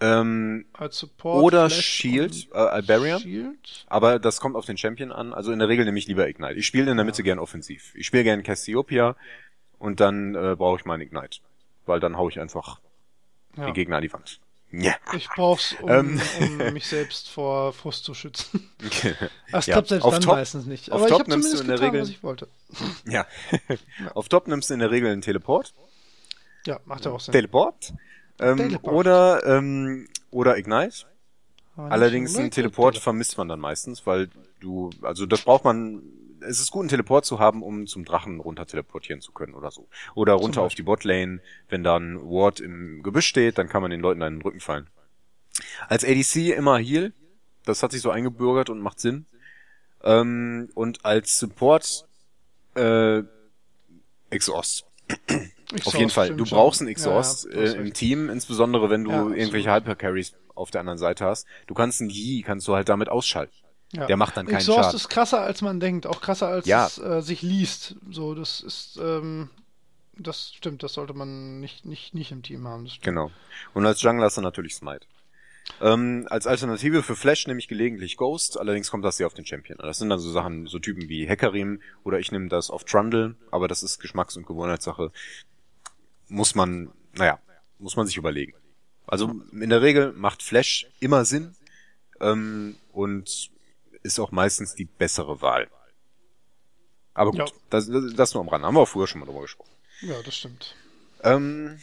Ähm, Als Support. oder Flash Shield, äh, Alberia. Shield. Aber das kommt auf den Champion an. Also in der Regel nehme ich lieber Ignite. Ich spiele in der Mitte gern offensiv. Ich spiele gern Cassiopeia und dann äh, brauche ich meinen Ignite. Weil dann hau ich einfach Ja. die Gegner an die Wand. Ja. Ich brauch's, um, Ähm. um mich selbst vor Frust zu schützen. Das Ja, klappt selbst auf dann Top- meistens nicht. auf Aber ich Top habe nimmst du in der Regel- was ich wollte. ja. auf Top nimmst du in der Regel einen Teleport. Ja, macht ja auch Sinn. Teleport. Ähm, Teleport. Oder, ähm, oder Ignite. Allerdings einen. Teleport vermisst man dann meistens, weil du, also das braucht man, es ist gut, einen Teleport zu haben, um zum Drachen runter teleportieren zu können oder so. Oder runter auf die Botlane, wenn dann Ward im Gebüsch steht, dann kann man den Leuten den Rücken fallen. Als ADC immer Heal, das hat sich so eingebürgert und macht Sinn. Ähm, und als Support äh, Exhaust. Exhaust, Auf jeden Fall. Du brauchst einen Exhaust Ja, ja, äh, im. Team, insbesondere wenn du Ja, irgendwelche Hypercarries auf der anderen Seite hast. Du kannst einen Yi, kannst du halt damit ausschalten. Ja. Der macht dann keinen Exhaust Schaden. ist krasser, als man denkt. Auch krasser, als Ja. es äh, sich liest. So, das ist, ähm, das stimmt, das sollte man nicht, nicht, nicht im Team haben. Genau. Und als Jungler hast du natürlich Smite. Ähm, als Alternative für Flash nehme ich gelegentlich Ghost, allerdings kommt das sehr auf den Champion an. Das sind dann so Sachen, so Typen wie Hackerim oder ich nehme das auf Trundle, aber das ist Geschmacks- und Gewohnheitssache. Muss man, naja, muss man sich überlegen. Also in der Regel macht Flash immer Sinn ähm, und ist auch meistens die bessere Wahl. Aber gut, Ja. das, das nur am Rand. Haben wir auch früher schon mal drüber gesprochen. Ja, das stimmt. Ähm,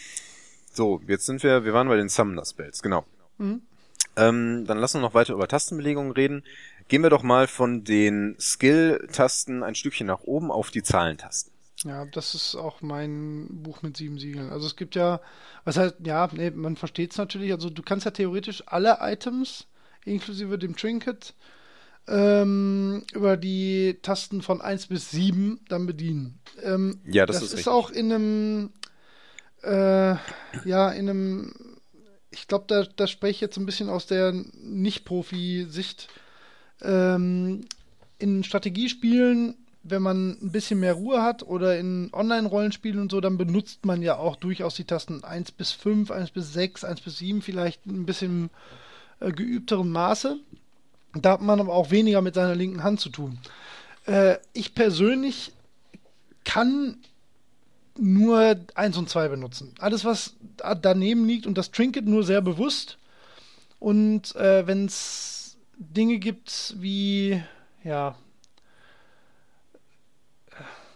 so, jetzt sind wir, wir waren bei den Summoner Spells, genau. Mhm. Ähm, dann lassen wir noch weiter über Tastenbelegungen reden. Gehen wir doch mal von den Skill-Tasten ein Stückchen nach oben auf die Zahlentasten. Ja, das ist auch mein Buch mit sieben Siegeln. Also es gibt ja, was heißt, ja, nee, man versteht es natürlich. Also du kannst ja theoretisch alle Items, inklusive dem Trinket, ähm, über die Tasten von 1 bis 7 dann bedienen. Ähm, Ja, das, das ist ist auch in einem, äh, ja, in einem, ich glaube, da, da spreche ich jetzt ein bisschen aus der Nicht-Profi-Sicht. Ähm, in Strategiespielen, wenn man ein bisschen mehr Ruhe hat oder in Online-Rollenspielen und so, dann benutzt man ja auch durchaus die Tasten 1 bis 5, 1 bis 6, 1 bis 7 vielleicht ein bisschen äh, geübterem Maße. Da hat man aber auch weniger mit seiner linken Hand zu tun. Äh, ich persönlich kann nur 1 und 2 benutzen. Alles, was da- daneben liegt und das Trinket nur sehr bewusst. Und äh, wenn es Dinge gibt wie, ja,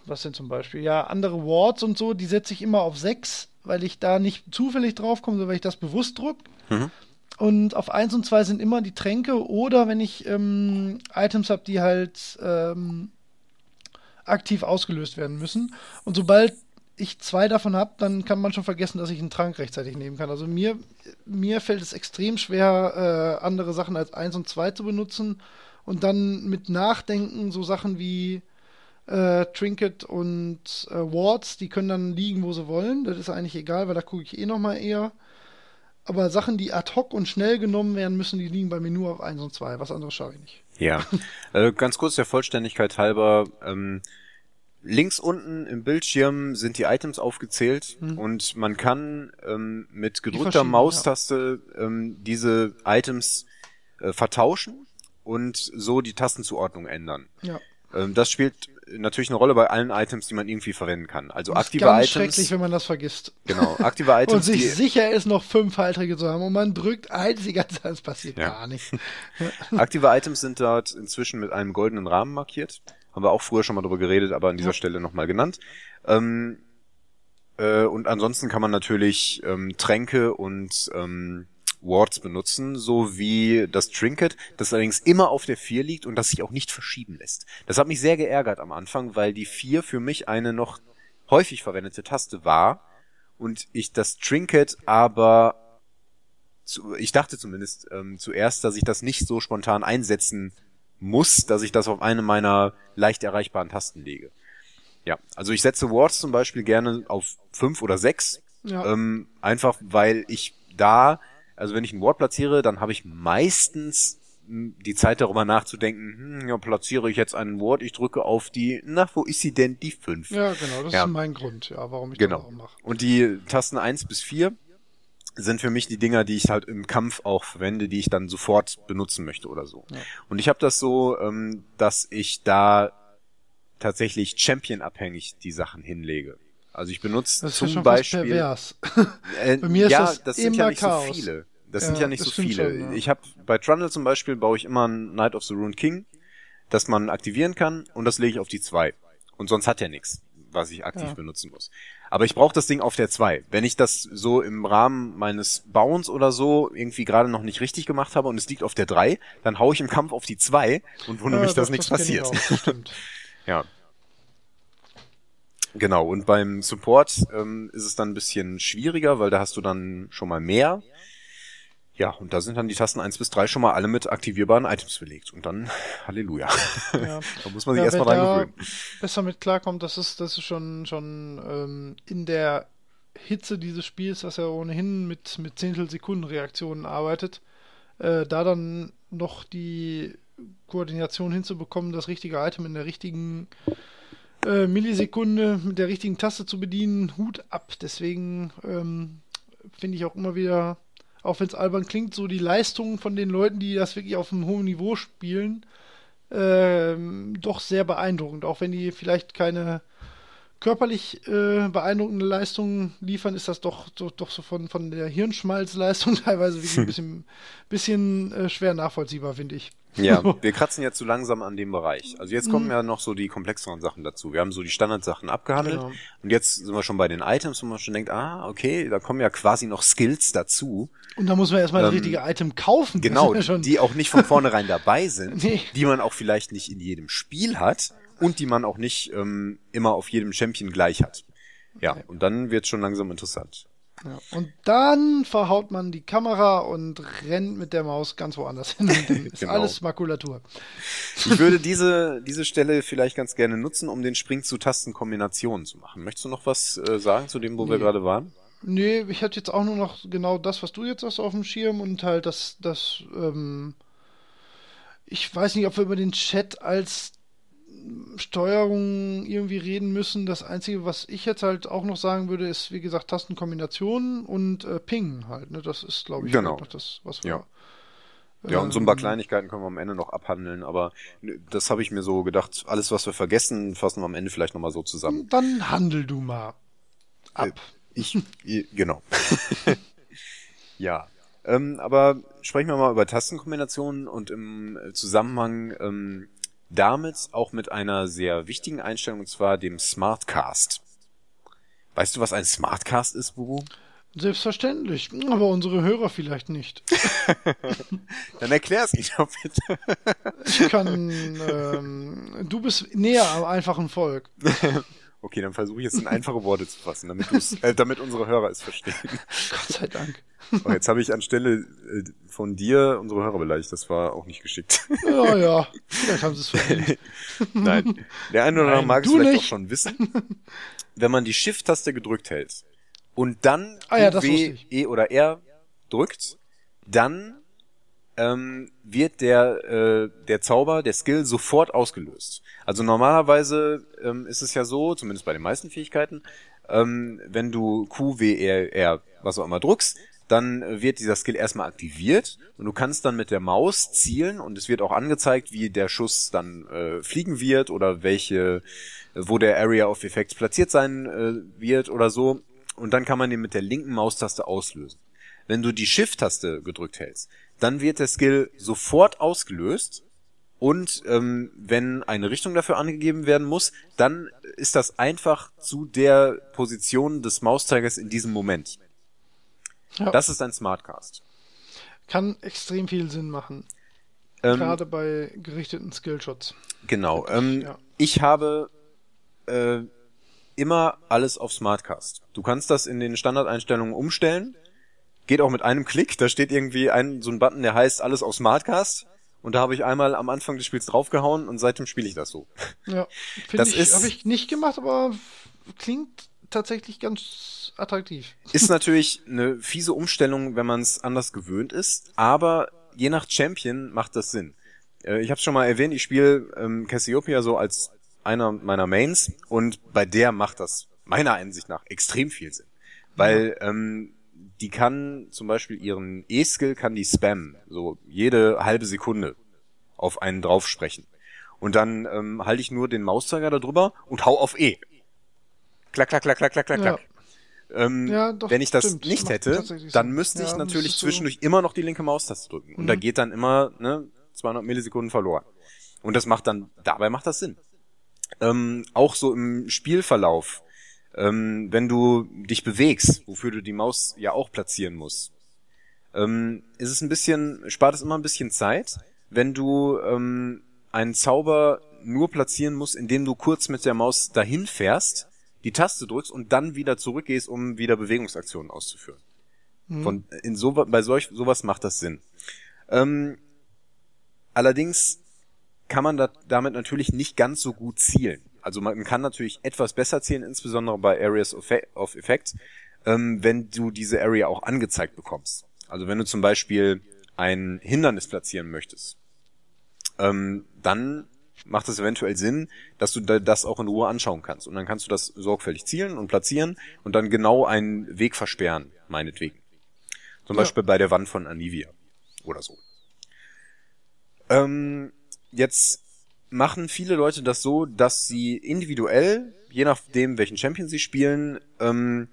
was denn zum Beispiel? Ja, andere Wards und so, die setze ich immer auf 6, weil ich da nicht zufällig draufkomme, sondern weil ich das bewusst drücke. Mhm. Und auf 1 und 2 sind immer die Tränke oder wenn ich ähm, Items habe, die halt ähm, aktiv ausgelöst werden müssen. Und sobald ich zwei davon habe, dann kann man schon vergessen, dass ich einen Trank rechtzeitig nehmen kann. Also mir, mir fällt es extrem schwer, äh, andere Sachen als 1 und 2 zu benutzen und dann mit Nachdenken so Sachen wie äh, Trinket und äh, Wards, die können dann liegen, wo sie wollen. Das ist eigentlich egal, weil da gucke ich eh nochmal eher. Aber Sachen, die ad hoc und schnell genommen werden müssen, die liegen bei mir nur auf 1 und 2. Was anderes schaue ich nicht. Ja, äh, ganz kurz der Vollständigkeit halber. Ähm, links unten im Bildschirm sind die Items aufgezählt und man kann ähm, mit gedrückter Maustaste ähm, diese Items äh, vertauschen und so die Tastenzuordnung ändern. Ja. Ähm, das spielt natürlich eine Rolle bei allen Items, die man irgendwie verwenden kann. Also Das ist aktive ganz Items. schrecklich, wenn man das vergisst. Genau, aktive Und Items, sich die, sicher ist, noch fünf Einträge zu haben und man drückt eins die ganze Zeit, es passiert Ja. gar nicht. Aktive Items sind dort inzwischen mit einem goldenen Rahmen markiert. Haben wir auch früher schon mal drüber geredet, aber an dieser Ja. Stelle nochmal genannt. Ähm, äh, und ansonsten kann man natürlich ähm, Tränke und ähm, Wards benutzen, so wie das Trinket, das allerdings immer auf der 4 liegt und das sich auch nicht verschieben lässt. Das hat mich sehr geärgert am Anfang, weil die 4 für mich eine noch häufig verwendete Taste war und ich das Trinket aber zu, ich dachte zumindest ähm, zuerst, dass ich das nicht so spontan einsetzen muss, dass ich das auf eine meiner leicht erreichbaren Tasten lege. Ja, also ich setze Wards zum Beispiel gerne auf fünf oder sechs, Ja. ähm, einfach weil ich da, also wenn ich ein Ward platziere, dann habe ich meistens mh, die Zeit darüber nachzudenken, hm, ja, platziere ich jetzt einen Ward, ich drücke auf die, na, wo ist sie denn, die fünf? Ja, genau, das Ja. ist mein Grund, ja, warum ich Genau. das auch mache. Und die Tasten 1 bis 4 sind für mich die Dinger, die ich halt im Kampf auch verwende, die ich dann sofort benutzen möchte oder so. Ja. Und ich habe das so, ähm, dass ich da tatsächlich Champion-abhängig die Sachen hinlege. Also ich benutze Das ist ja zum schon fast Beispiel. pervers. Äh, Bei mir ist ja, das das sind ja nicht Chaos. so viele. Das Ja, sind ja nicht so viele. schon, ja. Ich habe bei Trundle zum Beispiel baue ich immer einen Knight of the Rune King, das man aktivieren kann und das lege ich auf die 2. Und sonst hat er nichts, was ich aktiv Ja. benutzen muss. Aber ich brauche das Ding auf der 2. Wenn ich das so im Rahmen meines Bauens oder so irgendwie gerade noch nicht richtig gemacht habe und es liegt auf der 3, dann hau ich im Kampf auf die 2 und wundere Ja, mich, dass nichts das ich passiert. Ja. Genau, und beim Support ähm, ist es dann ein bisschen schwieriger, weil da hast du dann schon mal mehr. Ja, und da sind dann die Tasten 1 bis 3 schon mal alle mit aktivierbaren Items belegt. Und dann Halleluja. Ja. da muss man sich Ja, erstmal dran da gewöhnen. besser mit klarkommt, das ist, das ist schon, schon ähm, in der Hitze dieses Spiels, das ja ohnehin mit, mit Zehntelsekunden-Reaktionen arbeitet, äh, da dann noch die Koordination hinzubekommen, das richtige Item in der richtigen äh, Millisekunde mit der richtigen Taste zu bedienen, Hut ab. Deswegen ähm, finde ich auch immer wieder, auch wenn es albern klingt, so die Leistungen von den Leuten, die das wirklich auf einem hohen Niveau spielen, ähm, doch sehr beeindruckend, auch wenn die vielleicht keine körperlich äh, beeindruckende Leistungen liefern, ist das doch, doch, doch so von, von der Hirnschmalzleistung teilweise wirklich ein bisschen, bisschen äh, schwer nachvollziehbar, finde ich. Ja, wir kratzen jetzt so langsam an dem Bereich. Also jetzt kommen mhm. ja noch so die komplexeren Sachen dazu. Wir haben so die Standardsachen abgehandelt genau. und jetzt sind wir schon bei den Items, wo man schon denkt, ah, okay, da kommen ja quasi noch Skills dazu. Und da muss man erstmal ähm, das richtige Item kaufen. Genau, ja die auch nicht von vornherein dabei sind, nee. die man auch vielleicht nicht in jedem Spiel hat und die man auch nicht ähm, immer auf jedem Champion gleich hat. Ja, und dann wird schon langsam interessant. Ja, und dann verhaut man die Kamera und rennt mit der Maus ganz woanders hin. ist genau. alles Makulatur. Ich würde diese, diese Stelle vielleicht ganz gerne nutzen, um den Spring zu Tastenkombinationen zu machen. Möchtest du noch was äh, sagen zu dem, wo nee. wir gerade waren? Nee, ich hatte jetzt auch nur noch genau das, was du jetzt hast auf dem Schirm und halt das, das, ähm, ich weiß nicht, ob wir über den Chat als Steuerung irgendwie reden müssen. Das Einzige, was ich jetzt halt auch noch sagen würde, ist, wie gesagt, Tastenkombinationen und äh, Ping halt. Ne? Das ist, glaube ich, genau. noch das, was wir. Ja. Ja, und so ein paar Kleinigkeiten können wir am Ende noch abhandeln, aber das habe ich mir so gedacht, alles, was wir vergessen, fassen wir am Ende vielleicht nochmal so zusammen. Dann handel du mal ab. Äh, ich, genau. ja. Ähm, aber sprechen wir mal über Tastenkombinationen und im Zusammenhang ähm, damit auch mit einer sehr wichtigen Einstellung, und zwar dem Smartcast. Weißt du, was ein Smartcast ist, Bubu? Selbstverständlich, aber unsere Hörer vielleicht nicht. Dann erklär es ihnen doch bitte. ich kann, ähm, du bist näher am einfachen Volk. Okay, dann versuche ich jetzt in einfache Worte zu fassen, damit, äh, damit unsere Hörer es verstehen. Gott sei Dank. Oh, jetzt habe ich anstelle äh, von dir unsere Hörer beleidigt. Das war auch nicht geschickt. Ja, ja. Vielleicht haben sie es verdient. Nein. Der eine oder andere mag es vielleicht nicht. auch schon wissen. Wenn man die Shift-Taste gedrückt hält und dann ah, ja, W, E oder R drückt, dann ähm, wird der, äh, der Zauber, der Skill sofort ausgelöst. Also normalerweise ähm, ist es ja so, zumindest bei den meisten Fähigkeiten, ähm, wenn du Q, W, R, R, was auch immer drückst, dann wird dieser Skill erstmal aktiviert und du kannst dann mit der Maus zielen und es wird auch angezeigt, wie der Schuss dann äh, fliegen wird oder welche, wo der Area of Effects platziert sein äh, wird oder so. Und dann kann man den mit der linken Maustaste auslösen. Wenn du die Shift-Taste gedrückt hältst, dann wird der Skill sofort ausgelöst und ähm, wenn eine Richtung dafür angegeben werden muss, dann ist das einfach zu der Position des Mausteigers in diesem Moment. Ja. Das ist ein Smartcast. Kann extrem viel Sinn machen. Ähm, Gerade bei gerichteten Skillshots. Genau. Ähm, ja. Ich habe äh, immer alles auf Smartcast. Du kannst das in den Standardeinstellungen umstellen geht auch mit einem Klick. Da steht irgendwie ein so ein Button, der heißt alles auf Smartcast. Und da habe ich einmal am Anfang des Spiels draufgehauen und seitdem spiele ich das so. Ja, finde ich, habe ich nicht gemacht, aber klingt tatsächlich ganz attraktiv. Ist natürlich eine fiese Umstellung, wenn man es anders gewöhnt ist, aber je nach Champion macht das Sinn. Äh, ich habe schon mal erwähnt, ich spiele ähm, Cassiopeia so als einer meiner Mains und bei der macht das meiner Ansicht nach extrem viel Sinn. Weil ja. ähm, die kann zum Beispiel ihren E-Skill kann die spammen, so jede halbe Sekunde auf einen drauf sprechen. Und dann ähm, halte ich nur den Mauszeiger da drüber und hau auf E. Klack, klack, klack, klack, klack, klack, klack. Ja. Ähm, ja, doch, wenn ich das stimmt. nicht hätte, dann müsste ich natürlich zwischendurch so immer noch die linke Maustaste drücken. Und mhm. da geht dann immer ne, 200 Millisekunden verloren. Und das macht dann, dabei macht das Sinn. Ähm, auch so im Spielverlauf ähm, wenn du dich bewegst, wofür du die Maus ja auch platzieren musst, ähm, ist es ein bisschen, spart es immer ein bisschen Zeit, wenn du ähm, einen Zauber nur platzieren musst, indem du kurz mit der Maus dahin fährst, die Taste drückst und dann wieder zurückgehst, um wieder Bewegungsaktionen auszuführen. Mhm. Von, in so, bei solch, sowas macht das Sinn. Ähm, allerdings kann man da, damit natürlich nicht ganz so gut zielen. Also man kann natürlich etwas besser zählen, insbesondere bei Areas of, Effect, ähm, wenn du diese Area auch angezeigt bekommst. Also wenn du zum Beispiel ein Hindernis platzieren möchtest, ähm, dann macht es eventuell Sinn, dass du das auch in Ruhe anschauen kannst. Und dann kannst du das sorgfältig zielen und platzieren und dann genau einen Weg versperren, meinetwegen. Zum ja. Beispiel bei der Wand von Anivia oder so. Ähm, jetzt machen viele Leute das so, dass sie individuell je nachdem, welchen Champion sie spielen, ähm,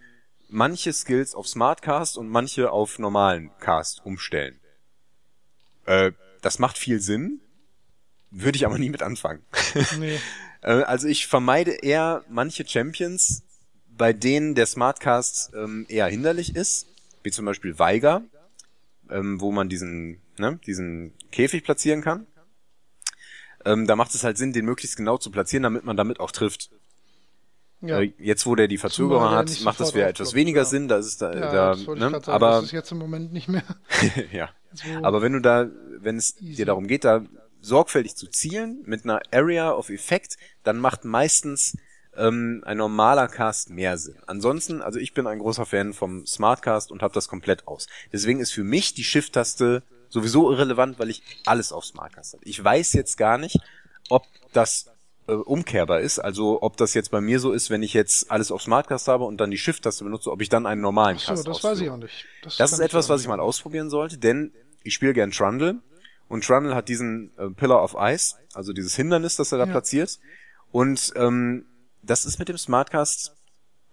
manche Skills auf Smartcast und manche auf normalen Cast umstellen. Äh, das macht viel Sinn, würde ich aber nie mit anfangen. Nee. äh, also ich vermeide eher manche Champions, bei denen der Smartcast ähm, eher hinderlich ist, wie zum Beispiel Weiger, ähm, wo man diesen, ne, diesen Käfig platzieren kann. Ähm, da macht es halt Sinn, den möglichst genau zu platzieren, damit man damit auch trifft. Ja. Äh, jetzt, wo der die Verzögerung hat, macht das wieder etwas weniger ja. Sinn. Da ist es da, ja, da ne? sagen, aber das ist jetzt im Moment nicht mehr. ja. Aber wenn du da, wenn es easy. dir darum geht, da sorgfältig zu zielen mit einer Area of Effect, dann macht meistens ähm, ein normaler Cast mehr Sinn. Ansonsten, also ich bin ein großer Fan vom Smartcast und habe das komplett aus. Deswegen ist für mich die Shift-Taste sowieso irrelevant, weil ich alles auf Smartcast habe. Ich weiß jetzt gar nicht, ob das äh, umkehrbar ist, also ob das jetzt bei mir so ist, wenn ich jetzt alles auf Smartcast habe und dann die Shift-Taste benutze, ob ich dann einen normalen Cast habe. das weiß ich auch nicht. Das, das ist etwas, was ich mal ausprobieren sollte, denn ich spiele gern Trundle und Trundle hat diesen äh, Pillar of Ice, also dieses Hindernis, das er da ja. platziert und ähm, das ist mit dem Smartcast,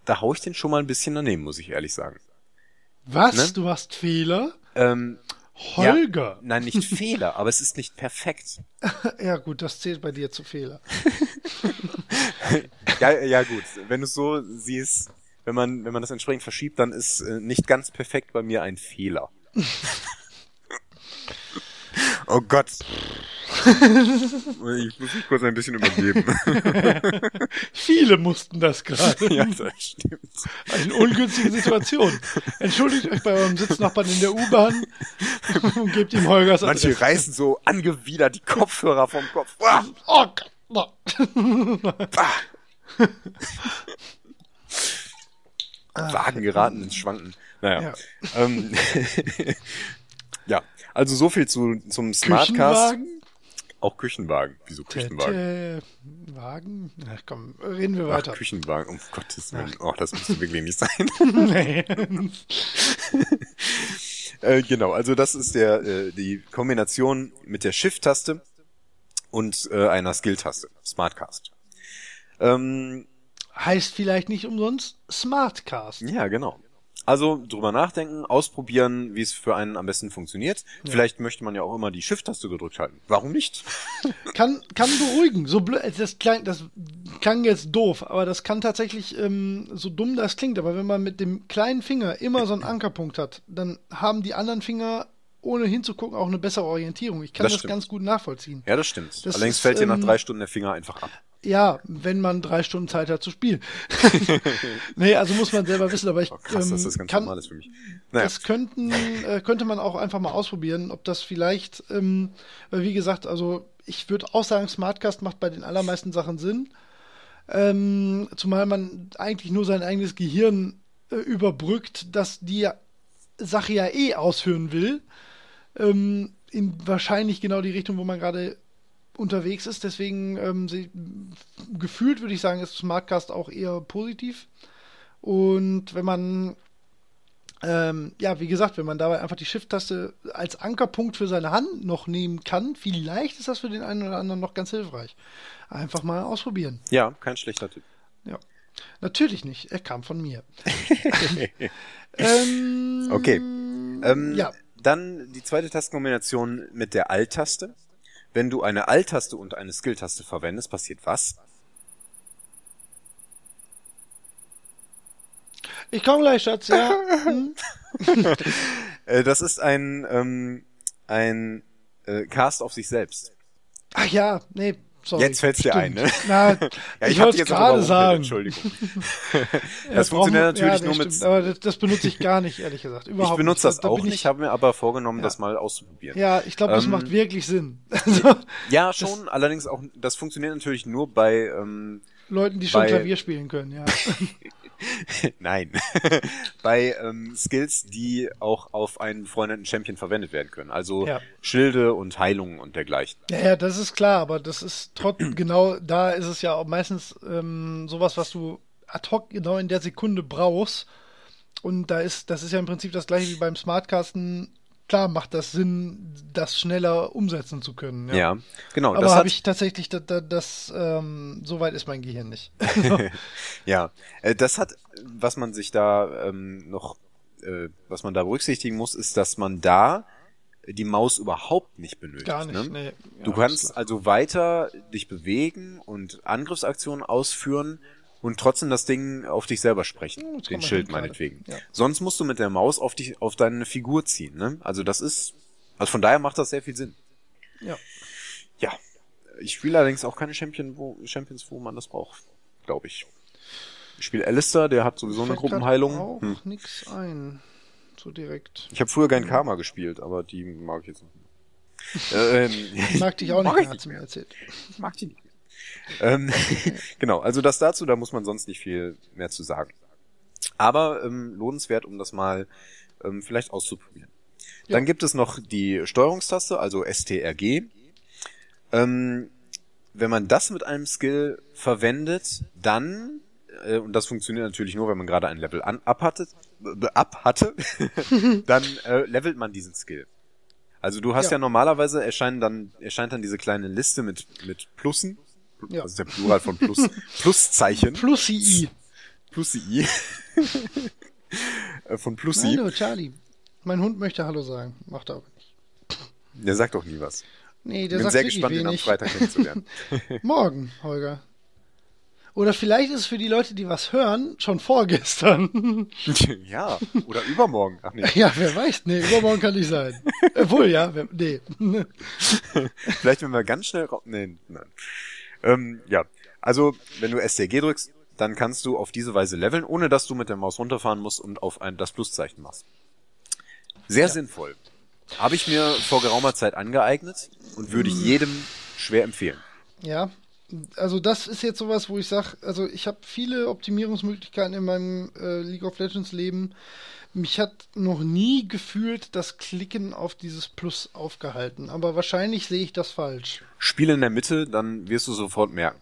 da hau ich den schon mal ein bisschen daneben, muss ich ehrlich sagen. Was? Ne? Du hast Fehler? Ähm, Holger. Ja, nein, nicht Fehler, aber es ist nicht perfekt. ja, gut, das zählt bei dir zu Fehler. ja, ja, gut. Wenn du es so siehst, wenn man, wenn man das entsprechend verschiebt, dann ist äh, nicht ganz perfekt bei mir ein Fehler. oh Gott. Ich muss mich kurz ein bisschen übergeben. Viele mussten das gerade. Ja, das stimmt. Eine ungünstige Situation. Entschuldigt euch bei eurem Sitznachbarn in der U-Bahn und gebt ihm Holgers Adresse. Manche reißen so angewidert die Kopfhörer vom Kopf. Oh, ah. Wagen geraten ins Schwanken. Naja. Ja. Ähm, ja, also so viel zu, zum Smartcast. Auch Küchenwagen. Wieso Küchenwagen? Wagen? Ach komm, reden wir weiter. Ach, Küchenwagen, um Gottes Willen. Ach. Oh, das müsste wirklich nicht sein. nee. äh, genau, also das ist der äh, die Kombination mit der Shift-Taste und äh, einer Skill-Taste. Smartcast. Ähm, heißt vielleicht nicht umsonst Smartcast. Ja, genau. Also drüber nachdenken, ausprobieren, wie es für einen am besten funktioniert. Ja. Vielleicht möchte man ja auch immer die Shift-Taste gedrückt halten. Warum nicht? kann, kann beruhigen. So blöd, das klang, das klang jetzt doof, aber das kann tatsächlich, ähm, so dumm das klingt, aber wenn man mit dem kleinen Finger immer so einen Ankerpunkt hat, dann haben die anderen Finger ohne hinzugucken auch eine bessere Orientierung. Ich kann das, das ganz gut nachvollziehen. Ja, das stimmt. Das Allerdings ist, fällt dir nach ähm, drei Stunden der Finger einfach ab. Ja, wenn man drei Stunden Zeit hat zu spielen. nee, also muss man selber wissen, aber ich oh, krass, das ist ähm, ganz kann, normales für mich. Naja. Das könnten, äh, könnte man auch einfach mal ausprobieren, ob das vielleicht, ähm, weil wie gesagt, also ich würde auch sagen, Smartcast macht bei den allermeisten Sachen Sinn. Ähm, zumal man eigentlich nur sein eigenes Gehirn äh, überbrückt, das die Sache ja eh ausführen will. Ähm, in wahrscheinlich genau die Richtung, wo man gerade unterwegs ist. Deswegen ähm, sie, gefühlt würde ich sagen, ist Smartcast auch eher positiv. Und wenn man, ähm, ja, wie gesagt, wenn man dabei einfach die Shift-Taste als Ankerpunkt für seine Hand noch nehmen kann, vielleicht ist das für den einen oder anderen noch ganz hilfreich. Einfach mal ausprobieren. Ja, kein schlechter Tipp. Ja. Natürlich nicht. Er kam von mir. ähm, okay. Ähm, ja. Dann die zweite Tastenkombination mit der Alt-Taste. Wenn du eine Alt-Taste und eine Skill-Taste verwendest, passiert was? Ich komme gleich, Schatz, ja. Äh, das ist ein, ähm, ein äh, Cast auf sich selbst. Ach ja, nee, Sorry, Jetzt fällt's dir ein, ne? Na, ja, ich, ich wollte es gerade sagen. Entschuldigung. das funktioniert natürlich ja, nur stimmt, mit. Aber das, das, benutze ich gar nicht, ehrlich gesagt. Überhaupt ich benutze das da auch nicht, ich habe mir aber vorgenommen, ja. das mal auszuprobieren. Ja, ich glaube, das ähm, macht wirklich Sinn. ja, schon. Das, allerdings auch, das funktioniert natürlich nur bei ähm, Leuten, die schon Klavier spielen können, ja. Nein. Bei ähm, Skills, die auch auf einen befreundeten Champion verwendet werden können. Also ja. Schilde und Heilungen und dergleichen. Ja, ja, das ist klar, aber das ist trotzdem genau, da ist es ja auch meistens ähm, sowas, was du ad hoc genau in der Sekunde brauchst. Und da ist, das ist ja im Prinzip das gleiche wie beim Smartcasten klar macht das Sinn, das schneller umsetzen zu können. Ja, Ja, genau. aber das habe ich tatsächlich, das, das, das ähm, so weit ist mein Gehirn nicht. ja, äh, das hat, was man sich da ähm, noch, äh, was man da berücksichtigen muss, ist, dass man da die Maus überhaupt nicht benötigt. Gar nicht. Ne? Nee. Du Ja, kannst also weiter dich bewegen und Angriffsaktionen ausführen und trotzdem das Ding auf dich selber sprechen. Den Schild meinetwegen. Ja. Sonst musst du mit der Maus auf dich, auf deine Figur ziehen. Ne? Also das ist, also von daher macht das sehr viel Sinn. Ja. Ja. Ich spiele allerdings auch keine Champion, wo, Champions, wo man das braucht, glaube ich. Ich spiele Alistair, der hat sowieso eine Fällt grad Gruppenheilung. auch Hm. nix ein. So direkt. Ich habe früher gern Karma gespielt, aber die mag ich jetzt nicht. mehr. ähm, Ich mag dich auch nicht nicht mir mehr. erzählt. Ich mag die nicht. Ähm, genau, also das dazu, da muss man sonst nicht viel mehr zu sagen. Aber ähm, lohnenswert, um das mal ähm, vielleicht auszuprobieren. Dann gibt es noch die Steuerungstaste, also STRG. Ähm, wenn man das mit einem Skill verwendet, dann, äh, und das funktioniert natürlich nur, wenn man gerade ein Level an, up hatte, up hatte dann äh, levelt man diesen Skill. Also du hast ja, Ja. normalerweise erscheinen dann, erscheint dann diese kleine Liste mit, mit Plussen. Ja. Das ist der Plural von Plus. Pluszeichen. Plus I. Plusi. Äh, von Plusi. Hallo, Charlie. Mein Hund möchte Hallo sagen. Macht er aber nicht. Der sagt doch nie was. Nee, der Ich bin sagt sehr gespannt, ihn am wenig. Freitag kennenzulernen. Morgen, Holger. Oder vielleicht ist es für die Leute, die was hören, schon vorgestern. ja, oder übermorgen. Ach nee. ja, wer weiß. Nee, übermorgen kann nicht sein. Obwohl, ja, wer, nee. Vielleicht, wenn wir ganz schnell. Nee, nein. Ähm, ja, also, wenn du STG drückst, dann kannst du auf diese Weise leveln, ohne dass du mit der Maus runterfahren musst und auf ein, das Pluszeichen machst. Sehr sinnvoll. Habe ich mir vor geraumer Zeit angeeignet und würde ich jedem schwer empfehlen. Ja, also das ist jetzt sowas, wo ich sage, also ich habe viele Optimierungsmöglichkeiten in meinem äh, League of Legends Leben. Mich hat noch nie gefühlt das Klicken auf dieses Plus aufgehalten, aber wahrscheinlich sehe ich das falsch. Spiel in der Mitte, dann wirst du sofort merken.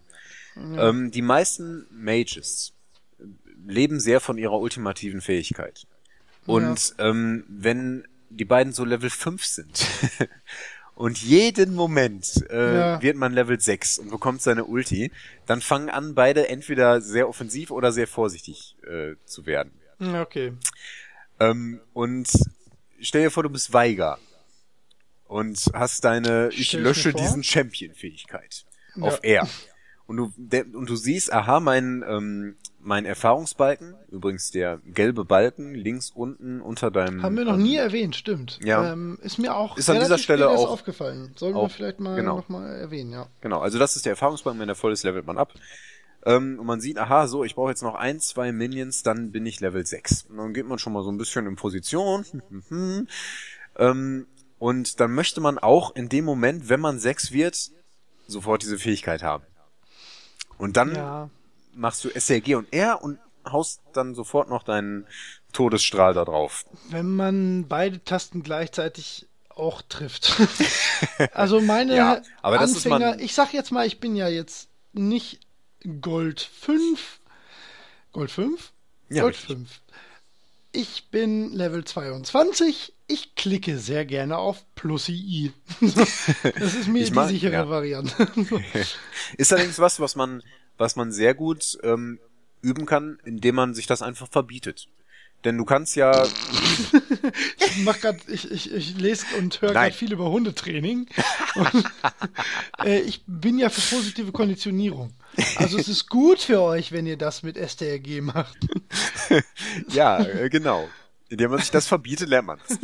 Ähm, die meisten Mages leben sehr von ihrer ultimativen Fähigkeit. Und ähm, wenn die beiden so Level 5 sind und jeden Moment äh, Ja. wird man Level 6 und bekommt seine Ulti, dann fangen an, beide entweder sehr offensiv oder sehr vorsichtig äh, zu werden. Okay. Ähm, und stell dir vor, du bist Weiger und hast deine Ich mir lösche vor. diesen Champion-Fähigkeit auf R. Und du, der, und du siehst, aha, mein, ähm, mein Erfahrungsbalken, übrigens der gelbe Balken links unten unter deinem. Haben wir noch ähm, nie erwähnt, stimmt. Ja. Ähm, ist mir auch Ist an dieser relativ Stelle spät erst auch- aufgefallen. Sollten wir auch- vielleicht mal genau. noch mal erwähnen, ja. Genau, also das ist der Erfahrungsbalken, wenn der voll ist, levelt man ab. Ähm, und man sieht, aha, so, ich brauche jetzt noch ein, zwei Minions, dann bin ich Level 6. Und dann geht man schon mal so ein bisschen in Position. ähm, und dann möchte man auch in dem Moment, wenn man 6 wird, sofort diese Fähigkeit haben. Und dann Ja. machst du SLG und R und haust dann sofort noch deinen Todesstrahl da drauf. Wenn man beide Tasten gleichzeitig auch trifft. also meine Ja, aber das ist Anfänger, ich sag jetzt mal, ich bin ja jetzt nicht Gold 5. Gold 5? Ja, Gold richtig. 5. Ich bin Level 22. Ich klicke sehr gerne auf Plus I. das ist mir Ich die mag- sichere ja. Variante. Ist allerdings was, was man, was man sehr gut ähm, üben kann, indem man sich das einfach verbietet. Denn du kannst ja, Ich mach grad, ich, ich, ich lese und höre gerade viel über Hundetraining. Und, äh, ich bin ja für positive Konditionierung. Also es ist gut für euch, wenn ihr das mit STRG macht. ja, äh, genau. Indem man sich das verbietet, lernt man es.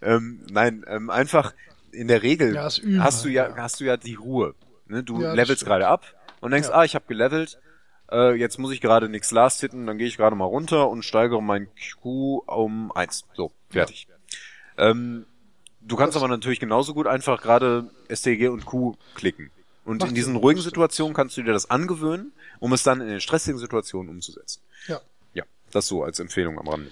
ähm, nein, ähm, einfach in der Regel Ja, hast du halt, ja, ja. hast du ja die Ruhe. Ne? Du Ja, levelst gerade ab und denkst, ah, ich habe gelevelt, äh, jetzt muss ich gerade nix last hitten, dann gehe ich gerade mal runter und steigere mein Q um eins. So, fertig. Ähm, du kannst aber natürlich genauso gut einfach gerade STG und Q klicken. Und Macht in diesen ruhigen. Situationen kannst du dir das angewöhnen, um es dann in den stressigen Situationen umzusetzen. Ja. Ja, das so als Empfehlung am Rande.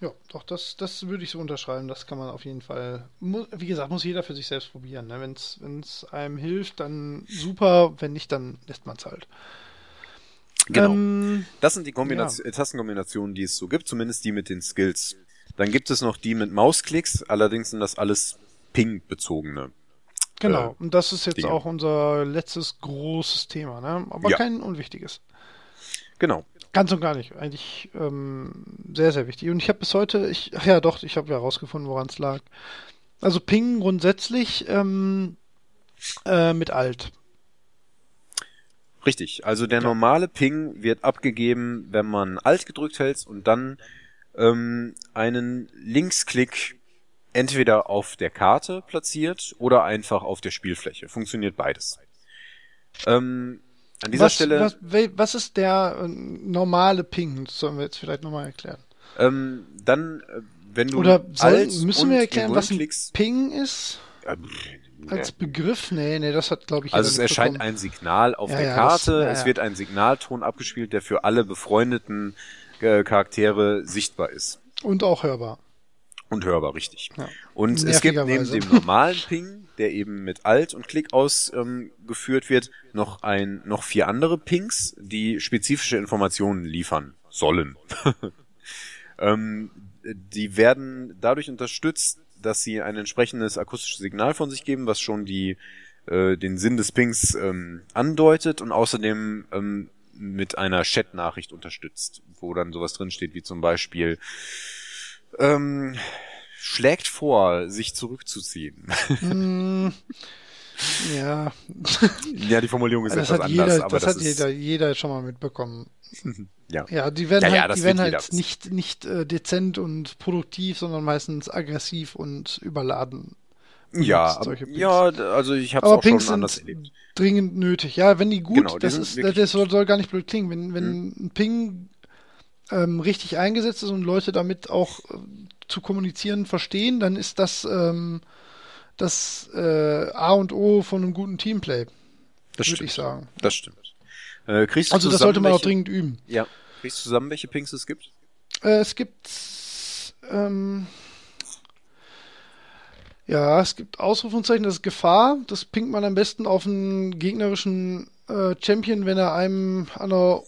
Ja, doch, das, das würde ich so unterschreiben. Das kann man auf jeden Fall. Wie gesagt, muss jeder für sich selbst probieren. Ne? Wenn es einem hilft, dann super. Wenn nicht, dann lässt man es halt. Genau. Ähm, das sind die Kombination, äh, Tastenkombinationen, die es so gibt, zumindest die mit den Skills. Dann gibt es noch die mit Mausklicks, allerdings sind das alles Ping-bezogene. Genau, äh, und das ist jetzt Dinge. auch unser letztes großes Thema, ne? aber Ja. kein unwichtiges. Genau. Ganz und gar nicht. Eigentlich ähm, sehr, sehr wichtig. Und ich habe bis heute, ich, ach ja, doch, ich habe ja herausgefunden, woran es lag. Also Ping grundsätzlich ähm, äh, mit Alt. Richtig. Also der normale Ping wird abgegeben, wenn man Alt gedrückt hält und dann ähm, einen Linksklick entweder auf der Karte platziert oder einfach auf der Spielfläche. Funktioniert beides. Ähm, an dieser was, Stelle, Was, was ist der äh, normale Ping? Das sollen wir jetzt vielleicht nochmal erklären. ähm, dann, äh, wenn du Oder Alt sollen, müssen wir erklären, was ein Ping ist? Als Begriff? Nee, nee, das hat, glaube ich, Also es erscheint mitbekommen. ein Signal auf Ja, der ja, Karte, das- ja, es wird ein Signalton abgespielt, der für alle befreundeten äh, Charaktere sichtbar ist. Und auch hörbar. Und hörbar, richtig. Und es gibt neben dem normalen Ping, der eben mit Alt und Klick ausgeführt ähm, wird, noch ein, noch vier andere Pings, die spezifische Informationen liefern sollen. ähm, die werden dadurch unterstützt, dass sie ein entsprechendes akustisches Signal von sich geben, was schon die äh, den Sinn des Pings ähm, andeutet und außerdem ähm, mit einer Chat-Nachricht unterstützt, wo dann sowas drinsteht wie zum Beispiel ähm, schlägt vor, sich zurückzuziehen. Ja, ja, die Formulierung ist das etwas hat, anders, jeder, aber das das, hat jeder, jeder schon mal mitbekommen. ja. Ja, die werden Ja, ja, halt, die werden jeder halt nicht, nicht äh, dezent und produktiv, sondern meistens aggressiv und überladen. Ja, ja, also ich habe es auch schon Pings anders erlebt. dringend nötig. Ja, wenn die gut, Genau, die das ist, das soll, soll gar nicht blöd klingen. Wenn, wenn ein Ping ähm, richtig eingesetzt ist und Leute damit auch äh, zu kommunizieren verstehen, dann ist das ähm, das äh, A und O von einem guten Teamplay, Das würde ich sagen. Das stimmt. Äh, kriegst du Also das sollte man auch welche, dringend üben. Ja, kriegst du zusammen, welche Pings es gibt? Äh, es gibt ähm, ja, es gibt Ausrufungszeichen, das ist Gefahr. Das pinkt man am besten auf einen gegnerischen äh, Champion, wenn er einem an einer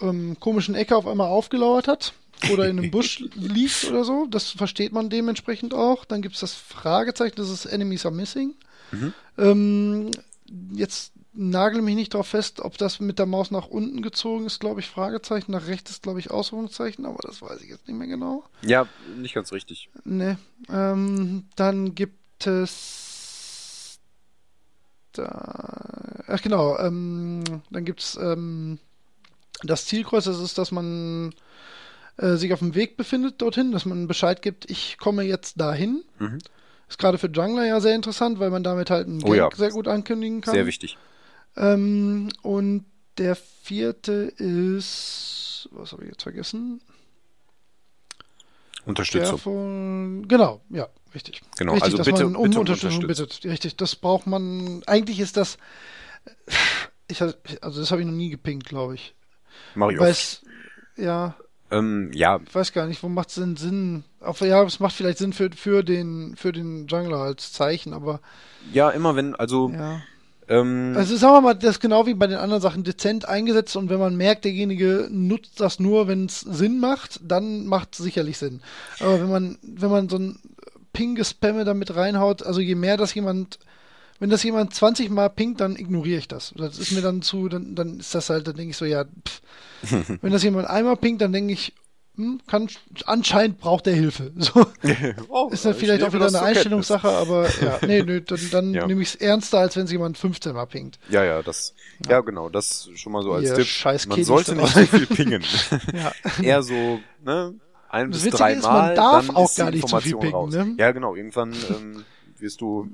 ähm, komischen Ecke auf einmal aufgelauert hat oder in einem Busch liegt oder so. Das versteht man dementsprechend auch. Dann gibt es das Fragezeichen, das ist Enemies are missing. Ähm, jetzt nagel mich nicht darauf fest, ob das mit der Maus nach unten gezogen ist, glaube ich, Fragezeichen. Nach rechts ist, glaube ich, Ausrufungszeichen, aber das weiß ich jetzt nicht mehr genau. Ja, nicht ganz richtig. Ne. Ähm, dann gibt es da, ach genau, ähm, dann gibt es ähm, das Zielkreuz, das ist, dass man äh, sich auf dem Weg befindet dorthin, dass man Bescheid gibt, ich komme jetzt dahin. Mhm. Ist gerade für Jungler ja sehr interessant, weil man damit halt einen Oh ja. Gank sehr gut ankündigen kann. Sehr wichtig. Ähm, und der vierte ist, was habe ich jetzt vergessen? Unterstützung. Von, genau, ja, richtig. Genau, richtig, also dass bitte- man um bitte Unterstützung bittet. Richtig, das braucht man. Eigentlich ist das. Ich, also das habe ich noch nie gepinkt, glaube ich. Mach ich Weil auch. es, ja, Ähm, ja, ich weiß gar nicht, wo macht es denn Sinn? Auf, ja, es macht vielleicht Sinn für, für den für den Jungler als Zeichen, aber ja, immer wenn, also, ja. ähm, Also sagen wir mal, das ist genau wie bei den anderen Sachen dezent eingesetzt und wenn man merkt, derjenige nutzt das nur, wenn es Sinn macht, dann macht es sicherlich Sinn. Aber wenn man, wenn man so ein Ping-Gespamme damit reinhaut, also je mehr das jemand, wenn das jemand 20 Mal pingt, dann ignoriere ich das. Das ist mir dann zu, dann, dann ist das halt, dann denke ich so, ja, pff. wenn das jemand einmal pingt, dann denke ich, hm, kann, anscheinend braucht er Hilfe. So. oh, Ist dann ich vielleicht auch wieder eine. Einstellungssache, aber ja, nee, nö, dann, dann Ja. nehme ich es ernster, als wenn es jemand 15 Mal pingt. Ja, ja, das, ja, genau, das schon mal so als Ihr Tipp. scheiß Man Kiddies sollte nicht so viel pingen. Ja. Eher so, ne, ein Das bis Witzige drei ist, man Mal, darf dann auch gar nicht so viel pingen, raus. ne? Ja, genau, irgendwann ähm, wirst du,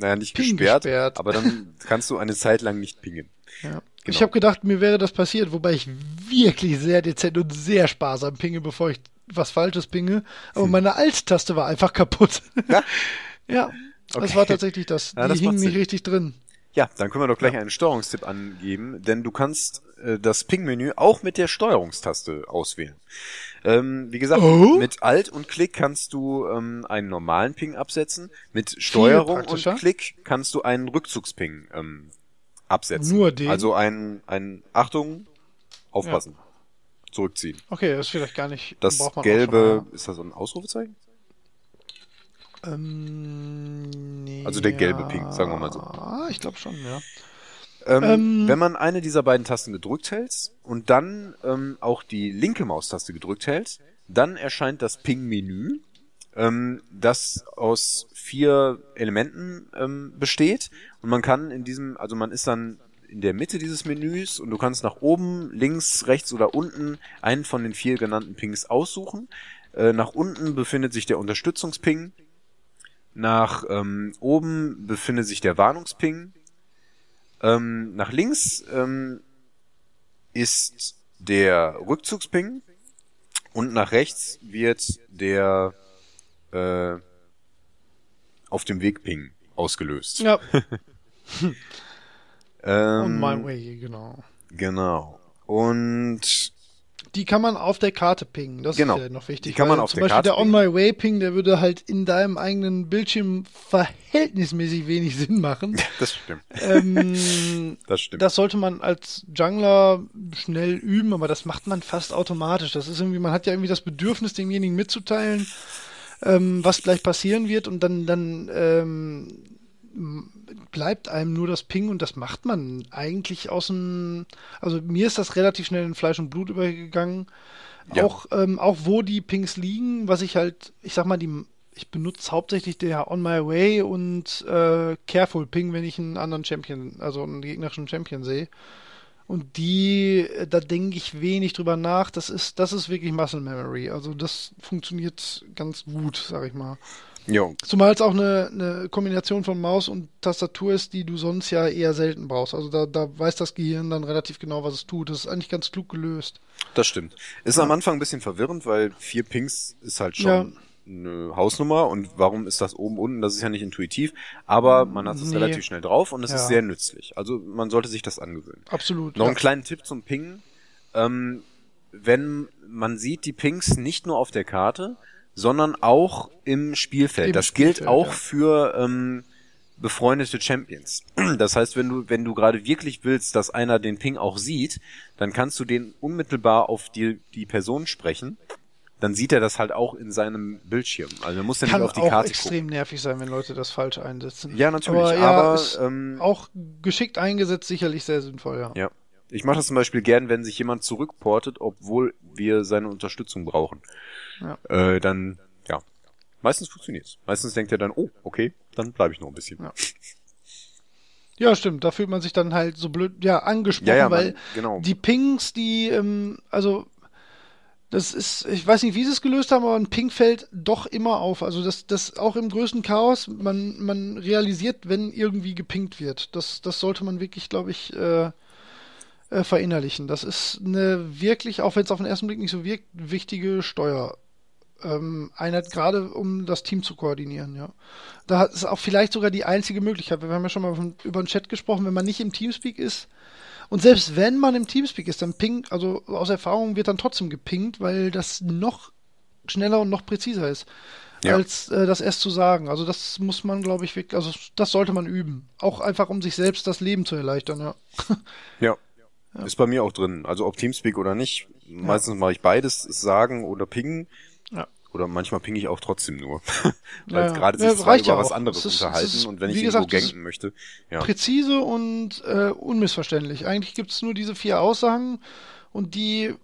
naja, nicht Ping gesperrt, gesperrt. aber dann kannst du eine Zeit lang nicht pingen. Ja. Genau. Ich habe gedacht, mir wäre das passiert, wobei ich wirklich sehr dezent und sehr sparsam pinge, bevor ich was Falsches pinge. Aber meine Alt-Taste war einfach kaputt. Hm. Ja? ja, das Okay. war tatsächlich das. Ja, Die das hing nicht richtig drin. Ja, dann können wir doch gleich einen Steuerungstipp angeben, denn du kannst äh, das Ping-Menü auch mit der Steuerungstaste auswählen. Ähm, wie gesagt, Oh? mit Alt und Klick kannst du ähm, einen normalen Ping absetzen. Mit Steuerung und. Klick kannst du einen Rückzugsping ähm, absetzen. Nur den? Also ein, ein Achtung, aufpassen. zurückziehen. Okay, das ist vielleicht gar nicht. Das gelbe, ist das ein Ausrufezeichen? Ähm, nee, Also der gelbe Ping, sagen wir mal so. Ah, ich glaube schon, ja. Ähm, Ähm, wenn man eine dieser beiden Tasten gedrückt hält und dann ähm, auch die linke Maustaste gedrückt hält, dann erscheint das Ping-Menü, ähm, das aus vier Elementen ähm, besteht und man kann in diesem, also man ist dann in der Mitte dieses Menüs und du kannst nach oben, links, rechts oder unten einen von den vier genannten Pings aussuchen. Äh, nach unten befindet sich der Unterstützungsping, nach ähm, oben befindet sich der Warnungsping, ähm, nach links ähm, ist der Rückzugsping und nach rechts wird der äh, auf dem Weg Ping ausgelöst. Ja, Ähm, on my way, genau. Genau. Und Die kann man auf der Karte pingen, das Genau. ist ja noch wichtig. Die kann man auf zum der Beispiel Karte der On My Way Ping, der würde halt in deinem eigenen Bildschirm verhältnismäßig wenig Sinn machen. das stimmt. ähm, Das stimmt. das sollte man als Jungler schnell üben, aber das macht man fast automatisch. Das ist irgendwie, man hat ja irgendwie das Bedürfnis, demjenigen mitzuteilen, ähm, was gleich passieren wird und dann, dann ähm, bleibt einem nur das Ping und das macht man eigentlich aus dem, also mir ist das relativ schnell in Fleisch und Blut übergegangen. Ja. Auch, ähm, auch wo die Pings liegen, was ich halt, ich sag mal, die, ich benutze hauptsächlich der On My Way und äh, Careful Ping, wenn ich einen anderen Champion, also einen gegnerischen Champion sehe. Und die, äh, da denke ich wenig drüber nach. Das ist, das ist wirklich Muscle Memory. Also das funktioniert ganz gut, sag ich mal. Jo, Zumal es auch eine, eine Kombination von Maus und Tastatur ist, die du sonst ja eher selten brauchst. Also da, da weiß das Gehirn dann relativ genau, was es tut. Das ist eigentlich ganz klug gelöst. das stimmt. Ist am Anfang ein bisschen verwirrend, weil vier Pings ist halt schon eine Hausnummer und warum ist das oben unten? Das ist ja nicht intuitiv, aber man hat es Nee. relativ schnell drauf und es Ja. ist sehr nützlich. Also man sollte sich das angewöhnen. Absolut. Noch ja. einen kleinen Tipp zum Pingen. Ähm, wenn man sieht die Pings nicht nur auf der Karte, sondern auch im Spielfeld. Im das gilt Spielfeld, auch ja. für ähm, befreundete Champions. Das heißt, wenn du wenn du gerade wirklich willst, dass einer den Ping auch sieht, dann kannst du den unmittelbar auf die die Person sprechen. Dann sieht er das halt auch in seinem Bildschirm. Also er muss ja nicht Kann auf die auch Karte extrem nervig sein, wenn Leute das falsch einsetzen. Ja, natürlich, Aber, ja, aber, ähm, auch geschickt eingesetzt sicherlich sehr sinnvoll, ja. Ja. Ich mache das zum Beispiel gern, wenn sich jemand zurückportet, obwohl wir seine Unterstützung brauchen. Ja. Äh, dann, ja. Meistens funktioniert's. Meistens denkt er dann, oh, okay, dann bleibe ich noch ein bisschen. Ja. Ja, stimmt. Da fühlt man sich dann halt so blöd, ja, angesprochen, Ja, ja, man- weil genau. die Pings, die, ähm, also das ist, ich weiß nicht, wie sie es gelöst haben, aber ein Ping fällt doch immer auf. Also das, das auch im größten Chaos, man, man realisiert, wenn irgendwie gepinkt wird. Das, das sollte man wirklich, glaube ich, äh, äh, verinnerlichen. Das ist eine wirklich, auch wenn es auf den ersten Blick nicht so wirkt, wichtige Steuer. Ähm, Einheit gerade, um das Team zu koordinieren, ja. Da ist auch vielleicht sogar die einzige Möglichkeit. Wir haben ja schon mal von, über den Chat gesprochen, wenn man nicht im Teamspeak ist. Und selbst wenn man im Teamspeak ist, dann pingt, also aus Erfahrung wird dann trotzdem gepinkt, weil das noch schneller und noch präziser ist, Ja. als äh, das erst zu sagen. Also das muss man, glaube ich, wirklich, also das sollte man üben. Auch einfach, um sich selbst das Leben zu erleichtern, ja. Ja. Ist bei mir auch drin. Also ob Teamspeak oder nicht. Meistens mache ich beides, sagen oder pingen. Ja. Oder manchmal pinge ich auch trotzdem nur. Ja, Weil ja. gerade Ja, sich zwei über ja was auch. anderes Es ist- unterhalten ist, und wenn ich gesagt, irgendwo ganken möchte. Ja. Präzise und äh, unmissverständlich. Eigentlich gibt es nur diese vier Aussagen und die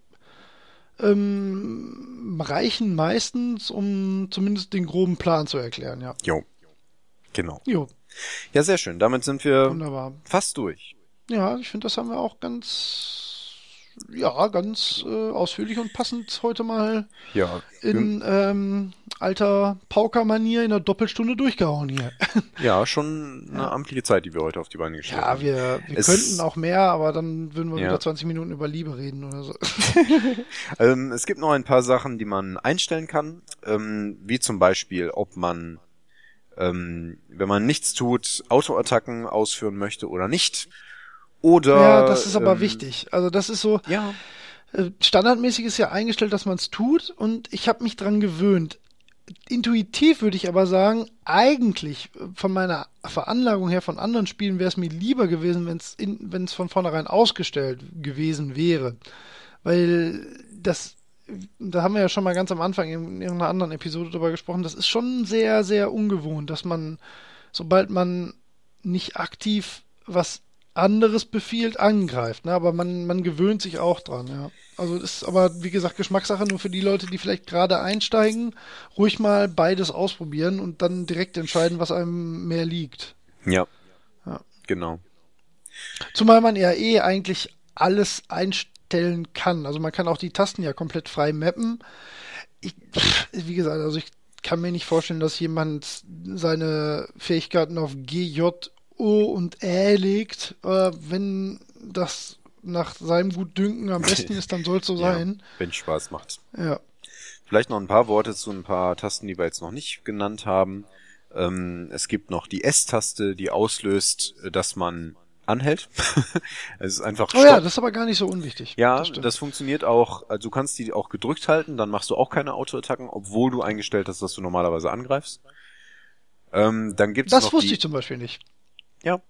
ähm, reichen meistens, um zumindest den groben Plan zu erklären, ja. Jo. Genau. Jo, Ja, sehr schön. Damit sind wir wunderbar. fast durch. Ja, ich finde, das haben wir auch ganz, ja, ganz äh, ausführlich und passend heute mal Ja. in ähm, alter Pauker-Manier in einer Doppelstunde durchgehauen hier. Ja, schon eine amtliche Zeit, die wir heute auf die Beine gestellt Ja, haben. wir, wir Es- könnten auch mehr, aber dann würden wir Ja. wieder 20 Minuten über Liebe reden oder so. Ähm, es gibt noch ein paar Sachen, die man einstellen kann, ähm, wie zum Beispiel, ob man, ähm, wenn man nichts tut, Autoattacken ausführen möchte oder nicht. Oder ja, das ist aber ähm, wichtig. Also das ist so, Ja, äh, standardmäßig ist ja eingestellt, dass man es tut und ich habe mich dran gewöhnt. Intuitiv würde ich aber sagen, eigentlich äh, von meiner Veranlagung her von anderen Spielen wäre es mir lieber gewesen, wenn es wenn es von vornherein ausgestellt gewesen wäre. Weil das, da haben wir ja schon mal ganz am Anfang in irgendeiner anderen Episode drüber gesprochen, das ist schon sehr, sehr ungewohnt, dass man, sobald man nicht aktiv was anderes befiehlt, angreift. Ne? Aber man, man gewöhnt sich auch dran, ja. Also ist aber, wie gesagt, Geschmackssache nur für die Leute, die vielleicht gerade einsteigen, ruhig mal beides ausprobieren und dann direkt entscheiden, was einem mehr liegt. Ja. Ja. Genau. Zumal man ja eh eigentlich alles einstellen kann. Also man kann auch die Tasten ja komplett frei mappen. Ich, wie gesagt, also ich kann mir nicht vorstellen, dass jemand seine Fähigkeiten auf G, J, O und Ä legt. Äh, wenn das nach seinem Gutdünken am besten ist, dann soll es so sein. Ja, wenn Spaß macht. Ja. Vielleicht noch ein paar Worte zu ein paar Tasten, die wir jetzt noch nicht genannt haben. Ähm, es gibt noch die S-Taste, die auslöst, äh, dass man anhält. es ist einfach Oh ja, das ist aber gar nicht so unwichtig. Ja, das, das, funktioniert auch. Also du kannst die auch gedrückt halten, dann machst du auch keine Autoattacken, obwohl du eingestellt hast, dass du normalerweise angreifst. Ähm, dann gibt's das noch wusste die, ich zum Beispiel nicht. Ja,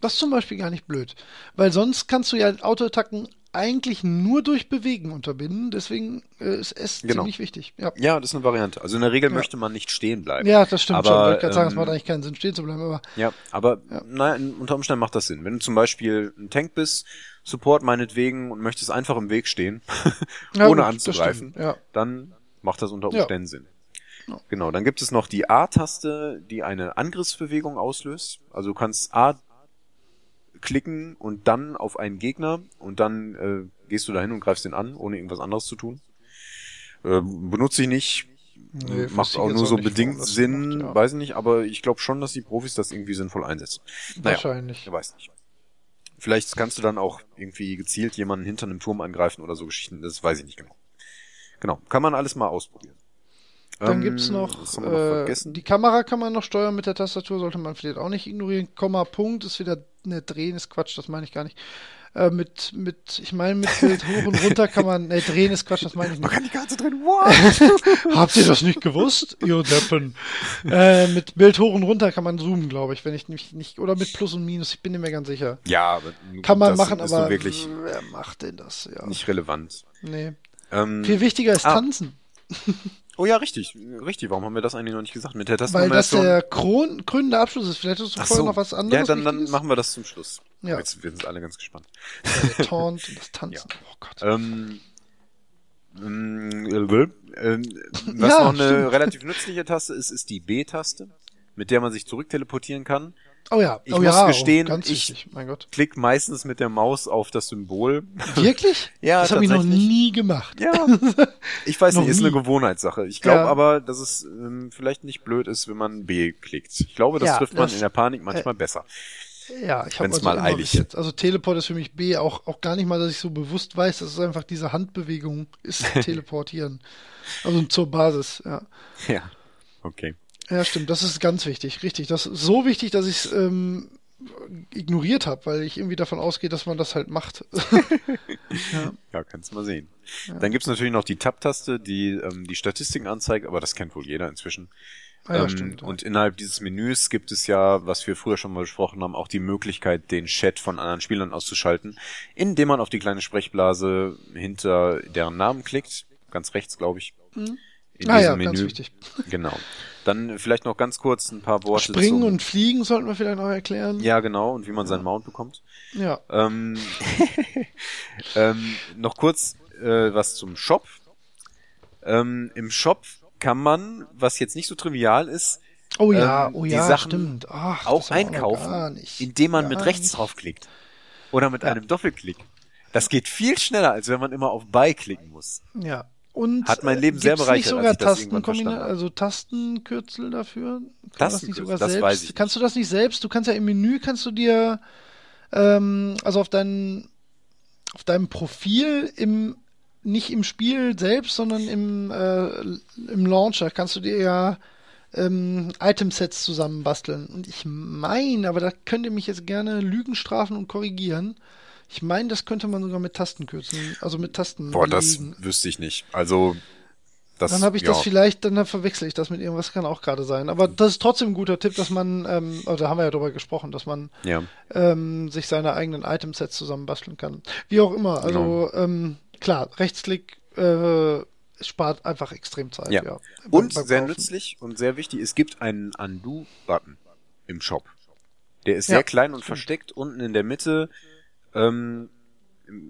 Das ist zum Beispiel gar nicht blöd. Weil sonst kannst du ja Autoattacken eigentlich nur durch Bewegen unterbinden. Deswegen äh, ist S Genau. ziemlich wichtig. Ja. ja, das ist eine Variante. Also in der Regel Ja. möchte man nicht stehen bleiben. Ja, das stimmt Aber, schon. Ich wollte gerade sagen, es ähm, macht eigentlich keinen Sinn, stehen zu bleiben, aber Ja, aber Ja. naja, unter Umständen macht das Sinn. Wenn du zum Beispiel ein Tank bist, Support meinetwegen und möchtest einfach im Weg stehen, Ja, ohne gut, das anzugreifen, ja. dann macht das unter Ja. Umständen Sinn. Ja. Genau, dann gibt es noch die A-Taste, die eine Angriffsbewegung auslöst. Also du kannst A klicken und dann auf einen Gegner und dann äh, gehst du dahin und greifst ihn an, ohne irgendwas anderes zu tun. Äh, benutze ich nicht, Nee, macht auch nur auch so bedingt Sinn, macht, ja. weiß ich nicht, aber ich glaube schon, dass die Profis das irgendwie sinnvoll einsetzen. Naja, wahrscheinlich. ich weiß nicht. Vielleicht kannst du dann auch irgendwie gezielt jemanden hinter einem Turm angreifen oder so Geschichten, das weiß ich nicht genau. Genau, kann man alles mal ausprobieren. Dann Ähm, gibt's noch, noch äh, vergessen? die Kamera kann man noch steuern mit der Tastatur, sollte man vielleicht auch nicht ignorieren. Komma, Punkt ist wieder, ne, drehen ist Quatsch, das meine ich gar nicht. Äh, mit, mit, ich meine, mit Bild hoch und runter kann man, ne, drehen ist Quatsch, das meine ich nicht. kann die ganze drin, what? Habt ihr das nicht gewusst? Ihr Deppen. äh, mit Bild hoch und runter kann man zoomen, glaube ich, wenn ich nicht, nicht, oder mit Plus und Minus, ich bin mir ganz sicher. ja, aber Kann man machen, aber wirklich wer macht denn das? Ja. nicht relevant. Nee. Ähm, Viel wichtiger ist ah. Tanzen. oh ja, richtig, richtig. Warum haben wir das eigentlich noch nicht gesagt? Mit der Weil das der Kron krönende Abschluss ist. Vielleicht hast du vorher so. noch was anderes. Ja, dann, dann machen wir das zum Schluss. Ja. Jetzt wir sind alle ganz gespannt. Ja, Taunt und das Tanzen. Oh Gott. Ähm, ähm, äh, ähm, was Ja, noch eine stimmt. relativ nützliche Taste ist, ist die B-Taste, mit der man sich zurückteleportieren kann. Oh ja, ich oh muss ja, gestehen, oh, ich- wichtig, mein Gott. Klick meistens mit der Maus auf das Symbol. Wirklich? Ja, Das habe ich noch nie gemacht. Ja, ich weiß nicht, ist eine. Gewohnheitssache. Ich glaube Ja. aber, dass es ähm, vielleicht nicht blöd ist, wenn man B klickt. Ich glaube, das Ja, trifft man das- in der Panik manchmal besser. Ja, ich habe also mal eilig jetzt. Also Teleport ist für mich B, auch, auch gar nicht mal, dass ich so bewusst weiß, das ist einfach diese Handbewegung, ist Teleportieren. Also zur Basis, ja. Ja, okay. Ja, stimmt, das ist ganz wichtig, richtig. Das ist so wichtig, dass ich es ähm, ignoriert habe, weil ich irgendwie davon ausgehe, dass man das halt macht. ja. Ja, kannst mal sehen. Dann gibt's natürlich noch die Tab-Taste, die ähm, die Statistiken anzeigt, aber das kennt wohl jeder inzwischen. Ah, ja, ähm, stimmt. ja. Und innerhalb dieses Menüs gibt es ja, was wir früher schon mal besprochen haben, auch die Möglichkeit, den Chat von anderen Spielern auszuschalten, indem man auf die kleine Sprechblase hinter deren Namen klickt. Ganz rechts, glaube ich. In ah diesem ja, ganz Menü. wichtig. Genau. Dann vielleicht noch ganz kurz ein paar Worte Springen zum, und Fliegen sollten wir vielleicht noch erklären. Ja, genau, und wie man seinen Mount bekommt. Ja. Ähm, ähm, noch kurz äh, was zum Shop. Ähm, Im Shop kann man, was jetzt nicht so trivial ist, Oh ja, ähm, oh die ja, Sachen stimmt. Ach, auch einkaufen, nicht. indem man mit rechts nicht. draufklickt. Oder mit Ja. einem Doppelklick. Das geht viel schneller, als wenn man immer auf Buy klicken muss. Ja. Und Hat mein äh, Leben sehr bereichert, nicht sogar das habe. also Tastenkürzel dafür? Kann das Tastenkürzel, sogar das selbst? weiß ich nicht. Kannst du das nicht selbst? Du kannst ja im Menü kannst du dir ähm, also auf deinen auf deinem Profil im nicht im Spiel selbst, sondern im äh, im Launcher kannst du dir ja ähm, Itemsets zusammenbasteln. Und ich meine, aber da könnt ihr mich jetzt gerne Lügen strafen und korrigieren. Ich meine, das könnte man sogar mit Tastenkürzeln, also mit Tasten Boah, das belegen. wüsste ich nicht. Also, das, Dann habe ich ja. das vielleicht, dann verwechsel ich das mit irgendwas, kann auch gerade sein. Aber das ist trotzdem ein guter Tipp, dass man, ähm, also da haben wir ja drüber gesprochen, dass man Ja. ähm, sich seine eigenen Itemsets zusammenbasteln kann. Wie auch immer. Also ähm, klar, Rechtsklick äh, spart einfach extrem Zeit. Ja. Ja. Und Beim- beim sehr nützlich und sehr wichtig, es gibt einen Undo-Button im Shop. Der ist Ja, sehr klein und stimmt. versteckt unten in der Mitte. Ähm,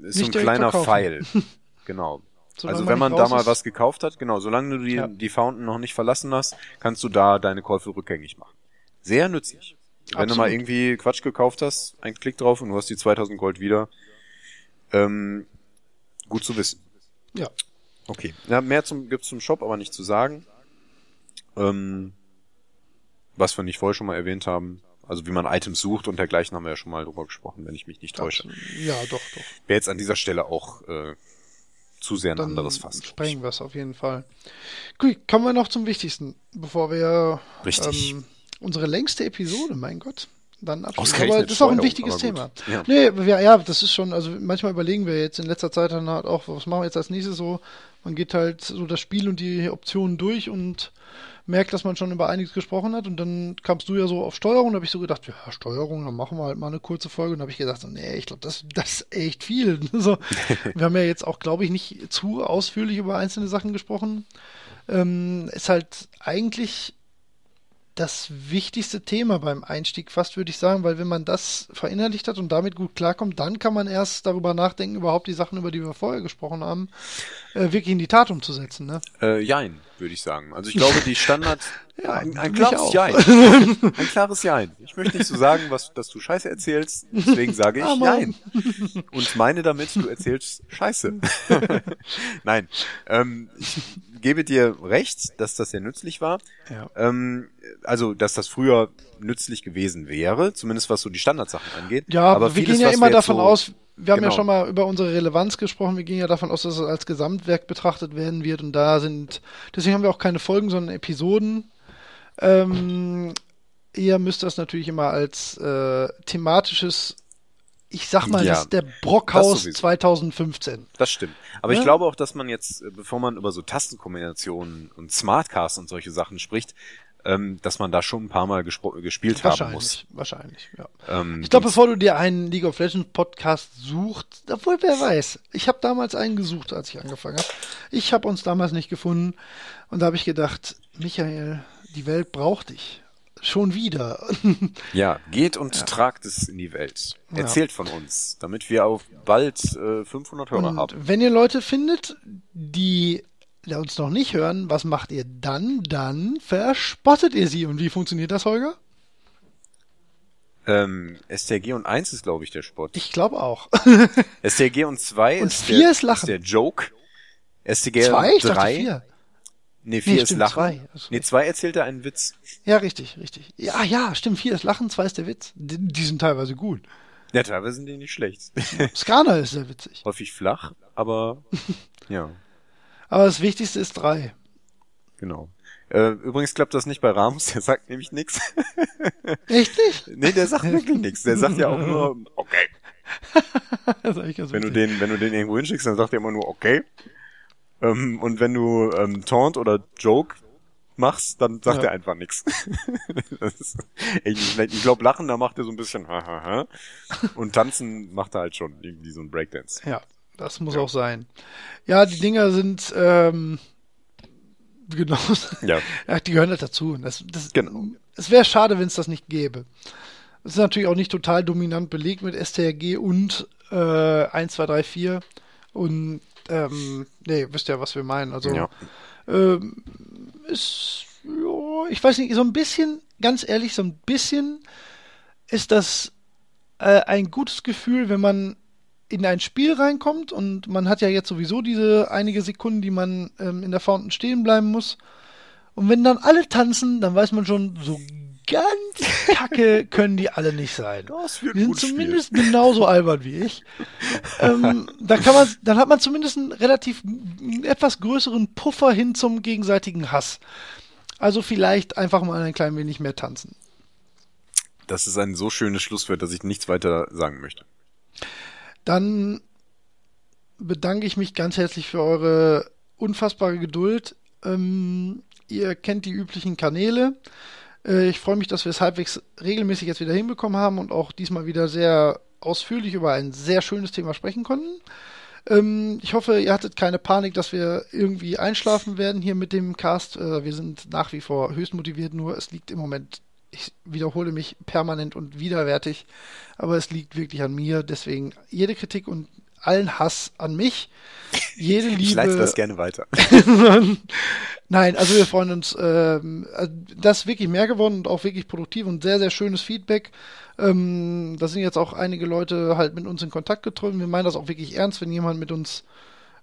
ist so Nicht ein direkt kleiner verkaufen. Pfeil. Genau. Solange also wenn man nicht da mal ist. was gekauft hat, genau, solange du die, Ja. die Fountain noch nicht verlassen hast, kannst du da deine Käufe rückgängig machen. Sehr nützlich. Wenn du mal irgendwie Quatsch gekauft hast, ein Klick drauf und du hast die 2000 Gold wieder. Ähm, gut zu wissen. Ja. Okay. Ja, mehr zum, gibt's zum Shop, aber nicht zu sagen. Ähm, was wir nicht vorher schon mal erwähnt haben. Also wie man Items sucht und dergleichen haben wir ja schon mal drüber gesprochen, wenn ich mich nicht täusche. Ja, doch, doch. Wäre jetzt an dieser Stelle auch äh, zu sehr ein Dann anderes Fass. sprengen wir es auf jeden Fall. Gut, kommen wir noch zum Wichtigsten, bevor wir Richtig. ähm, unsere längste Episode, mein Gott, dann abschließen. Aber das ist auch ein wichtiges Thema. Ja. Nee, wir, ja, das ist schon, also manchmal überlegen wir jetzt in letzter Zeit dann halt auch, was machen wir jetzt als nächstes so. Man geht halt so das Spiel und die Optionen durch und merkt, dass man schon über einiges gesprochen hat und dann kamst du ja so auf Steuerung, da habe ich so gedacht, ja, Steuerung, dann machen wir halt mal eine kurze Folge und habe ich gesagt, so, nee, ich glaube, das, das ist echt viel. so, wir haben ja jetzt auch, glaube ich, nicht zu ausführlich über einzelne Sachen gesprochen. Ähm, ist halt eigentlich das wichtigste Thema beim Einstieg fast, würde ich sagen, weil wenn man das verinnerlicht hat und damit gut klarkommt, dann kann man erst darüber nachdenken, überhaupt die Sachen, über die wir vorher gesprochen haben, äh, wirklich in die Tat umzusetzen. Ne? Äh, Jein, würde ich sagen. Also ich glaube, die Standard. Ja, ein, ein klares auch. Jein. Ein klares Jein. Ich möchte nicht so sagen, was, dass du Scheiße erzählst, deswegen sage ich Ah, Mann. Jein. Und meine damit, du erzählst Scheiße. Nein. Ähm, ich gebe dir recht, dass das sehr nützlich war. Ja. Ähm, also, dass das früher nützlich gewesen wäre, zumindest was so die Standardsachen angeht. Ja, aber wir vieles, gehen ja immer davon so, aus, wir haben ja Genau. schon mal über unsere Relevanz gesprochen, wir gehen ja davon aus, dass es als Gesamtwerk betrachtet werden wird und da sind, deswegen haben wir auch keine Folgen, sondern Episoden. Ähm, ihr müsst das natürlich immer als äh, thematisches, ich sag mal, Ja, das ist der das Brockhaus sowieso. 2015. Das stimmt. Aber Ja. ich glaube auch, dass man jetzt, äh, bevor man über so Tastenkombinationen und Smartcasts und solche Sachen spricht, ähm, dass man da schon ein paar Mal gespielt haben muss. Wahrscheinlich, wahrscheinlich, ja. Ähm, Ich glaube, bevor du dir einen League of Legends Podcast suchst, obwohl wer weiß, ich habe damals einen gesucht, als ich angefangen habe. Ich habe uns damals nicht gefunden und da habe ich gedacht, Michael, die Welt braucht dich. Schon wieder. ja, geht und tragt es in die Welt. Ja. Erzählt von uns, damit wir auf bald äh, 500 Hörer und haben. wenn ihr Leute findet, die ja, uns noch nicht hören, was macht ihr dann? Dann verspottet ihr sie. Und wie funktioniert das, Holger? Ähm, STRG und 1 ist, glaube ich, der Sport. Ich glaube auch. STRG und 2 Und ist, vier der, ist Lachen. der Joke. STG Zwei? Ich dachte 3. vier. Nee, 4 Nee, ist stimmt, Lachen. zwei. Hast Nee, 2 erzählt er einen Witz. Ja, richtig, richtig. Ja, ja, stimmt. Vier ist Lachen, zwei ist der Witz. Die, die sind teilweise gut. Ja, teilweise sind die nicht schlecht. Skana ist sehr witzig. Häufig flach, aber ja. Aber das Wichtigste ist drei. Genau. Äh, übrigens klappt das nicht bei Ramos, der sagt nämlich nichts. Echt nicht? nee, der sagt wirklich nichts. Der sagt ja auch nur, okay. Wenn du den, wenn du den irgendwo hinschickst, dann sagt er immer nur, okay. Ähm, und wenn du ähm, Taunt oder Joke machst, dann sagt Ja. er einfach nichts. schlecht. Ich glaube, Lachen, da macht er so ein bisschen ha, ha, ha. Und Tanzen macht er halt schon irgendwie so ein Breakdance. Ja, das muss Ja. auch sein. Ja, die Dinger sind, ähm, genau. Ja. Ja, die gehören halt dazu. Das, das, Genau. Es wäre schade, wenn es das nicht gäbe. Es ist natürlich auch nicht total dominant belegt mit STRG und äh, 1, 2, 3, 4. Und ähm, nee, wisst ja, was wir meinen. Also Ja. ähm, ist, ja, ich weiß nicht, so ein bisschen, ganz ehrlich, so ein bisschen ist das äh, ein gutes Gefühl, wenn man in ein Spiel reinkommt und man hat ja jetzt sowieso diese einige Sekunden, die man ähm, in der Fountain stehen bleiben muss. Und wenn dann alle tanzen, dann weiß man schon, so ganz kacke können die alle nicht sein. Das wird Die sind gut Spiel. zumindest genauso albern wie ich. ähm, da kann man, dann hat man zumindest einen relativ einen etwas größeren Puffer hin zum gegenseitigen Hass. Also vielleicht einfach mal ein klein wenig mehr tanzen. Das ist ein so schönes Schlusswort, dass ich nichts weiter sagen möchte. Dann bedanke ich mich ganz herzlich für eure unfassbare Geduld. Ähm, ihr kennt die üblichen Kanäle. Äh, ich freue mich, dass wir es halbwegs regelmäßig jetzt wieder hinbekommen haben und auch diesmal wieder sehr ausführlich über ein sehr schönes Thema sprechen konnten. Ähm, ich hoffe, ihr hattet keine Panik, dass wir irgendwie einschlafen werden hier mit dem Cast. Äh, wir sind nach wie vor höchst motiviert, nur es liegt im Moment, ich wiederhole mich permanent und widerwärtig, aber es liegt wirklich an mir. Deswegen jede Kritik und allen Hass an mich. Jede Liebe. Ich leite das gerne weiter. Nein, also wir freuen uns. Ähm, also das ist wirklich mehr geworden und auch wirklich produktiv und sehr, sehr schönes Feedback. Ähm, da sind jetzt auch einige Leute halt mit uns in Kontakt getreten. Wir meinen das auch wirklich ernst, wenn jemand mit uns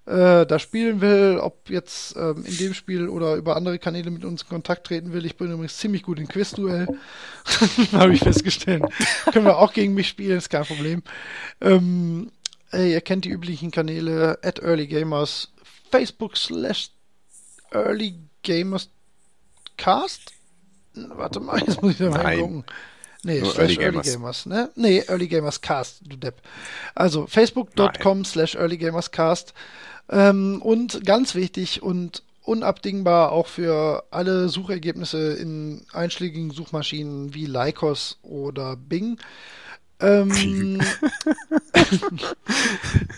äh, da spielen will, ob jetzt ähm, in dem Spiel oder über andere Kanäle mit uns in Kontakt treten will. Ich bin übrigens ziemlich gut in Quizduell. Habe ich festgestellt. Können wir auch gegen mich spielen, ist kein Problem. Ähm, ey, ihr kennt die üblichen Kanäle at Early Gamers, Facebook slash Early Gamers Cast? Warte mal, jetzt muss ich da mal gucken. Nee, Nur slash Early Gamers. Early Gamers, ne? Nee, Early Gamers Cast, du Depp. Also facebook.com slash Early Gamers Cast. Ähm, und ganz wichtig und unabdingbar auch für alle Suchergebnisse in einschlägigen Suchmaschinen wie Lycos oder Bing ähm,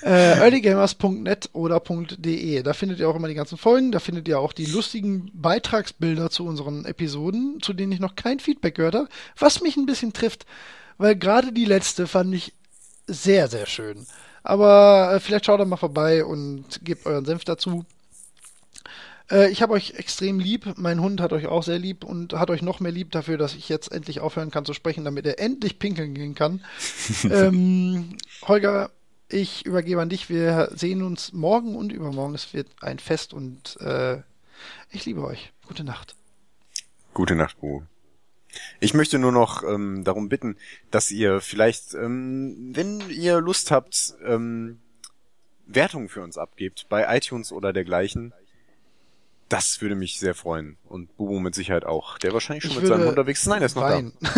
äh, earlygamers.net oder .de. Da findet ihr auch immer die ganzen Folgen. Da findet ihr auch die lustigen Beitragsbilder zu unseren Episoden, zu denen ich noch kein Feedback gehört habe. Was mich ein bisschen trifft, weil gerade die letzte fand ich sehr, sehr schön. Aber äh, vielleicht schaut da mal vorbei und gebt euren Senf dazu. Äh, ich habe euch extrem lieb. Mein Hund hat euch auch sehr lieb und hat euch noch mehr lieb dafür, dass ich jetzt endlich aufhören kann zu sprechen, damit er endlich pinkeln gehen kann. ähm, Holger, ich übergebe an dich. Wir sehen uns morgen und übermorgen. Es wird ein Fest und äh, ich liebe euch. Gute Nacht. Gute Nacht, Bo. Ich möchte nur noch ähm, darum bitten, dass ihr vielleicht, ähm, wenn ihr Lust habt, ähm, Wertungen für uns abgebt bei iTunes oder dergleichen. Das würde mich sehr freuen. Und Bubu mit Sicherheit auch. Der wahrscheinlich schon ich mit seinem unterwegs ist. Nein, er ist noch weinen. da.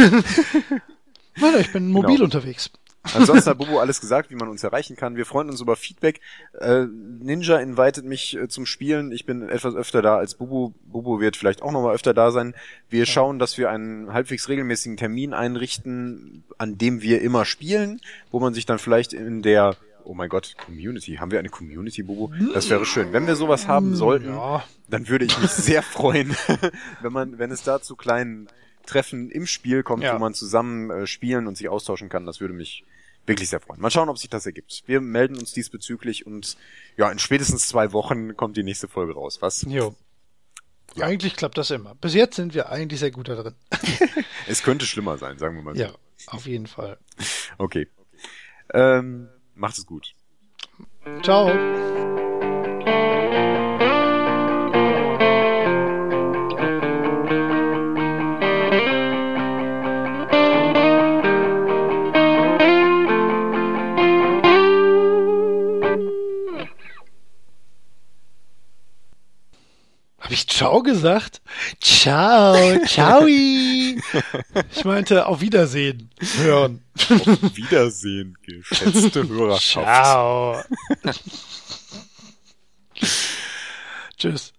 Nein, ich bin mobil genau. unterwegs. Ansonsten hat Bubu alles gesagt, wie man uns erreichen kann. Wir freuen uns über Feedback. Äh, Ninja invitet mich äh, zum Spielen. Ich bin etwas öfter da als Bubu. Bubu wird vielleicht auch nochmal öfter da sein. Wir schauen, dass wir einen halbwegs regelmäßigen Termin einrichten, an dem wir immer spielen, wo man sich dann vielleicht in der oh mein Gott, Community. Haben wir eine Community, Bubu? Das wäre schön. Wenn wir sowas haben sollten, ja. dann würde ich mich sehr freuen, wenn man, wenn es da zu kleinen Treffen im Spiel kommt, ja. wo man zusammen äh, spielen und sich austauschen kann. Das würde mich wirklich sehr freuen. Mal schauen, ob sich das ergibt. Wir melden uns diesbezüglich und ja, in spätestens zwei Wochen kommt die nächste Folge raus. Was? Jo. Ja. Eigentlich klappt das immer. Bis jetzt sind wir eigentlich sehr gut da drin. es könnte schlimmer sein, sagen wir mal so. Ja, auf jeden Fall. Okay. Ähm, Macht es gut. Ciao. Ich Ciao gesagt? Ciao, ciao. Ich meinte auf Wiedersehen hören. Auf Wiedersehen, geschätzte Hörerschaft. Ciao. Tschüss.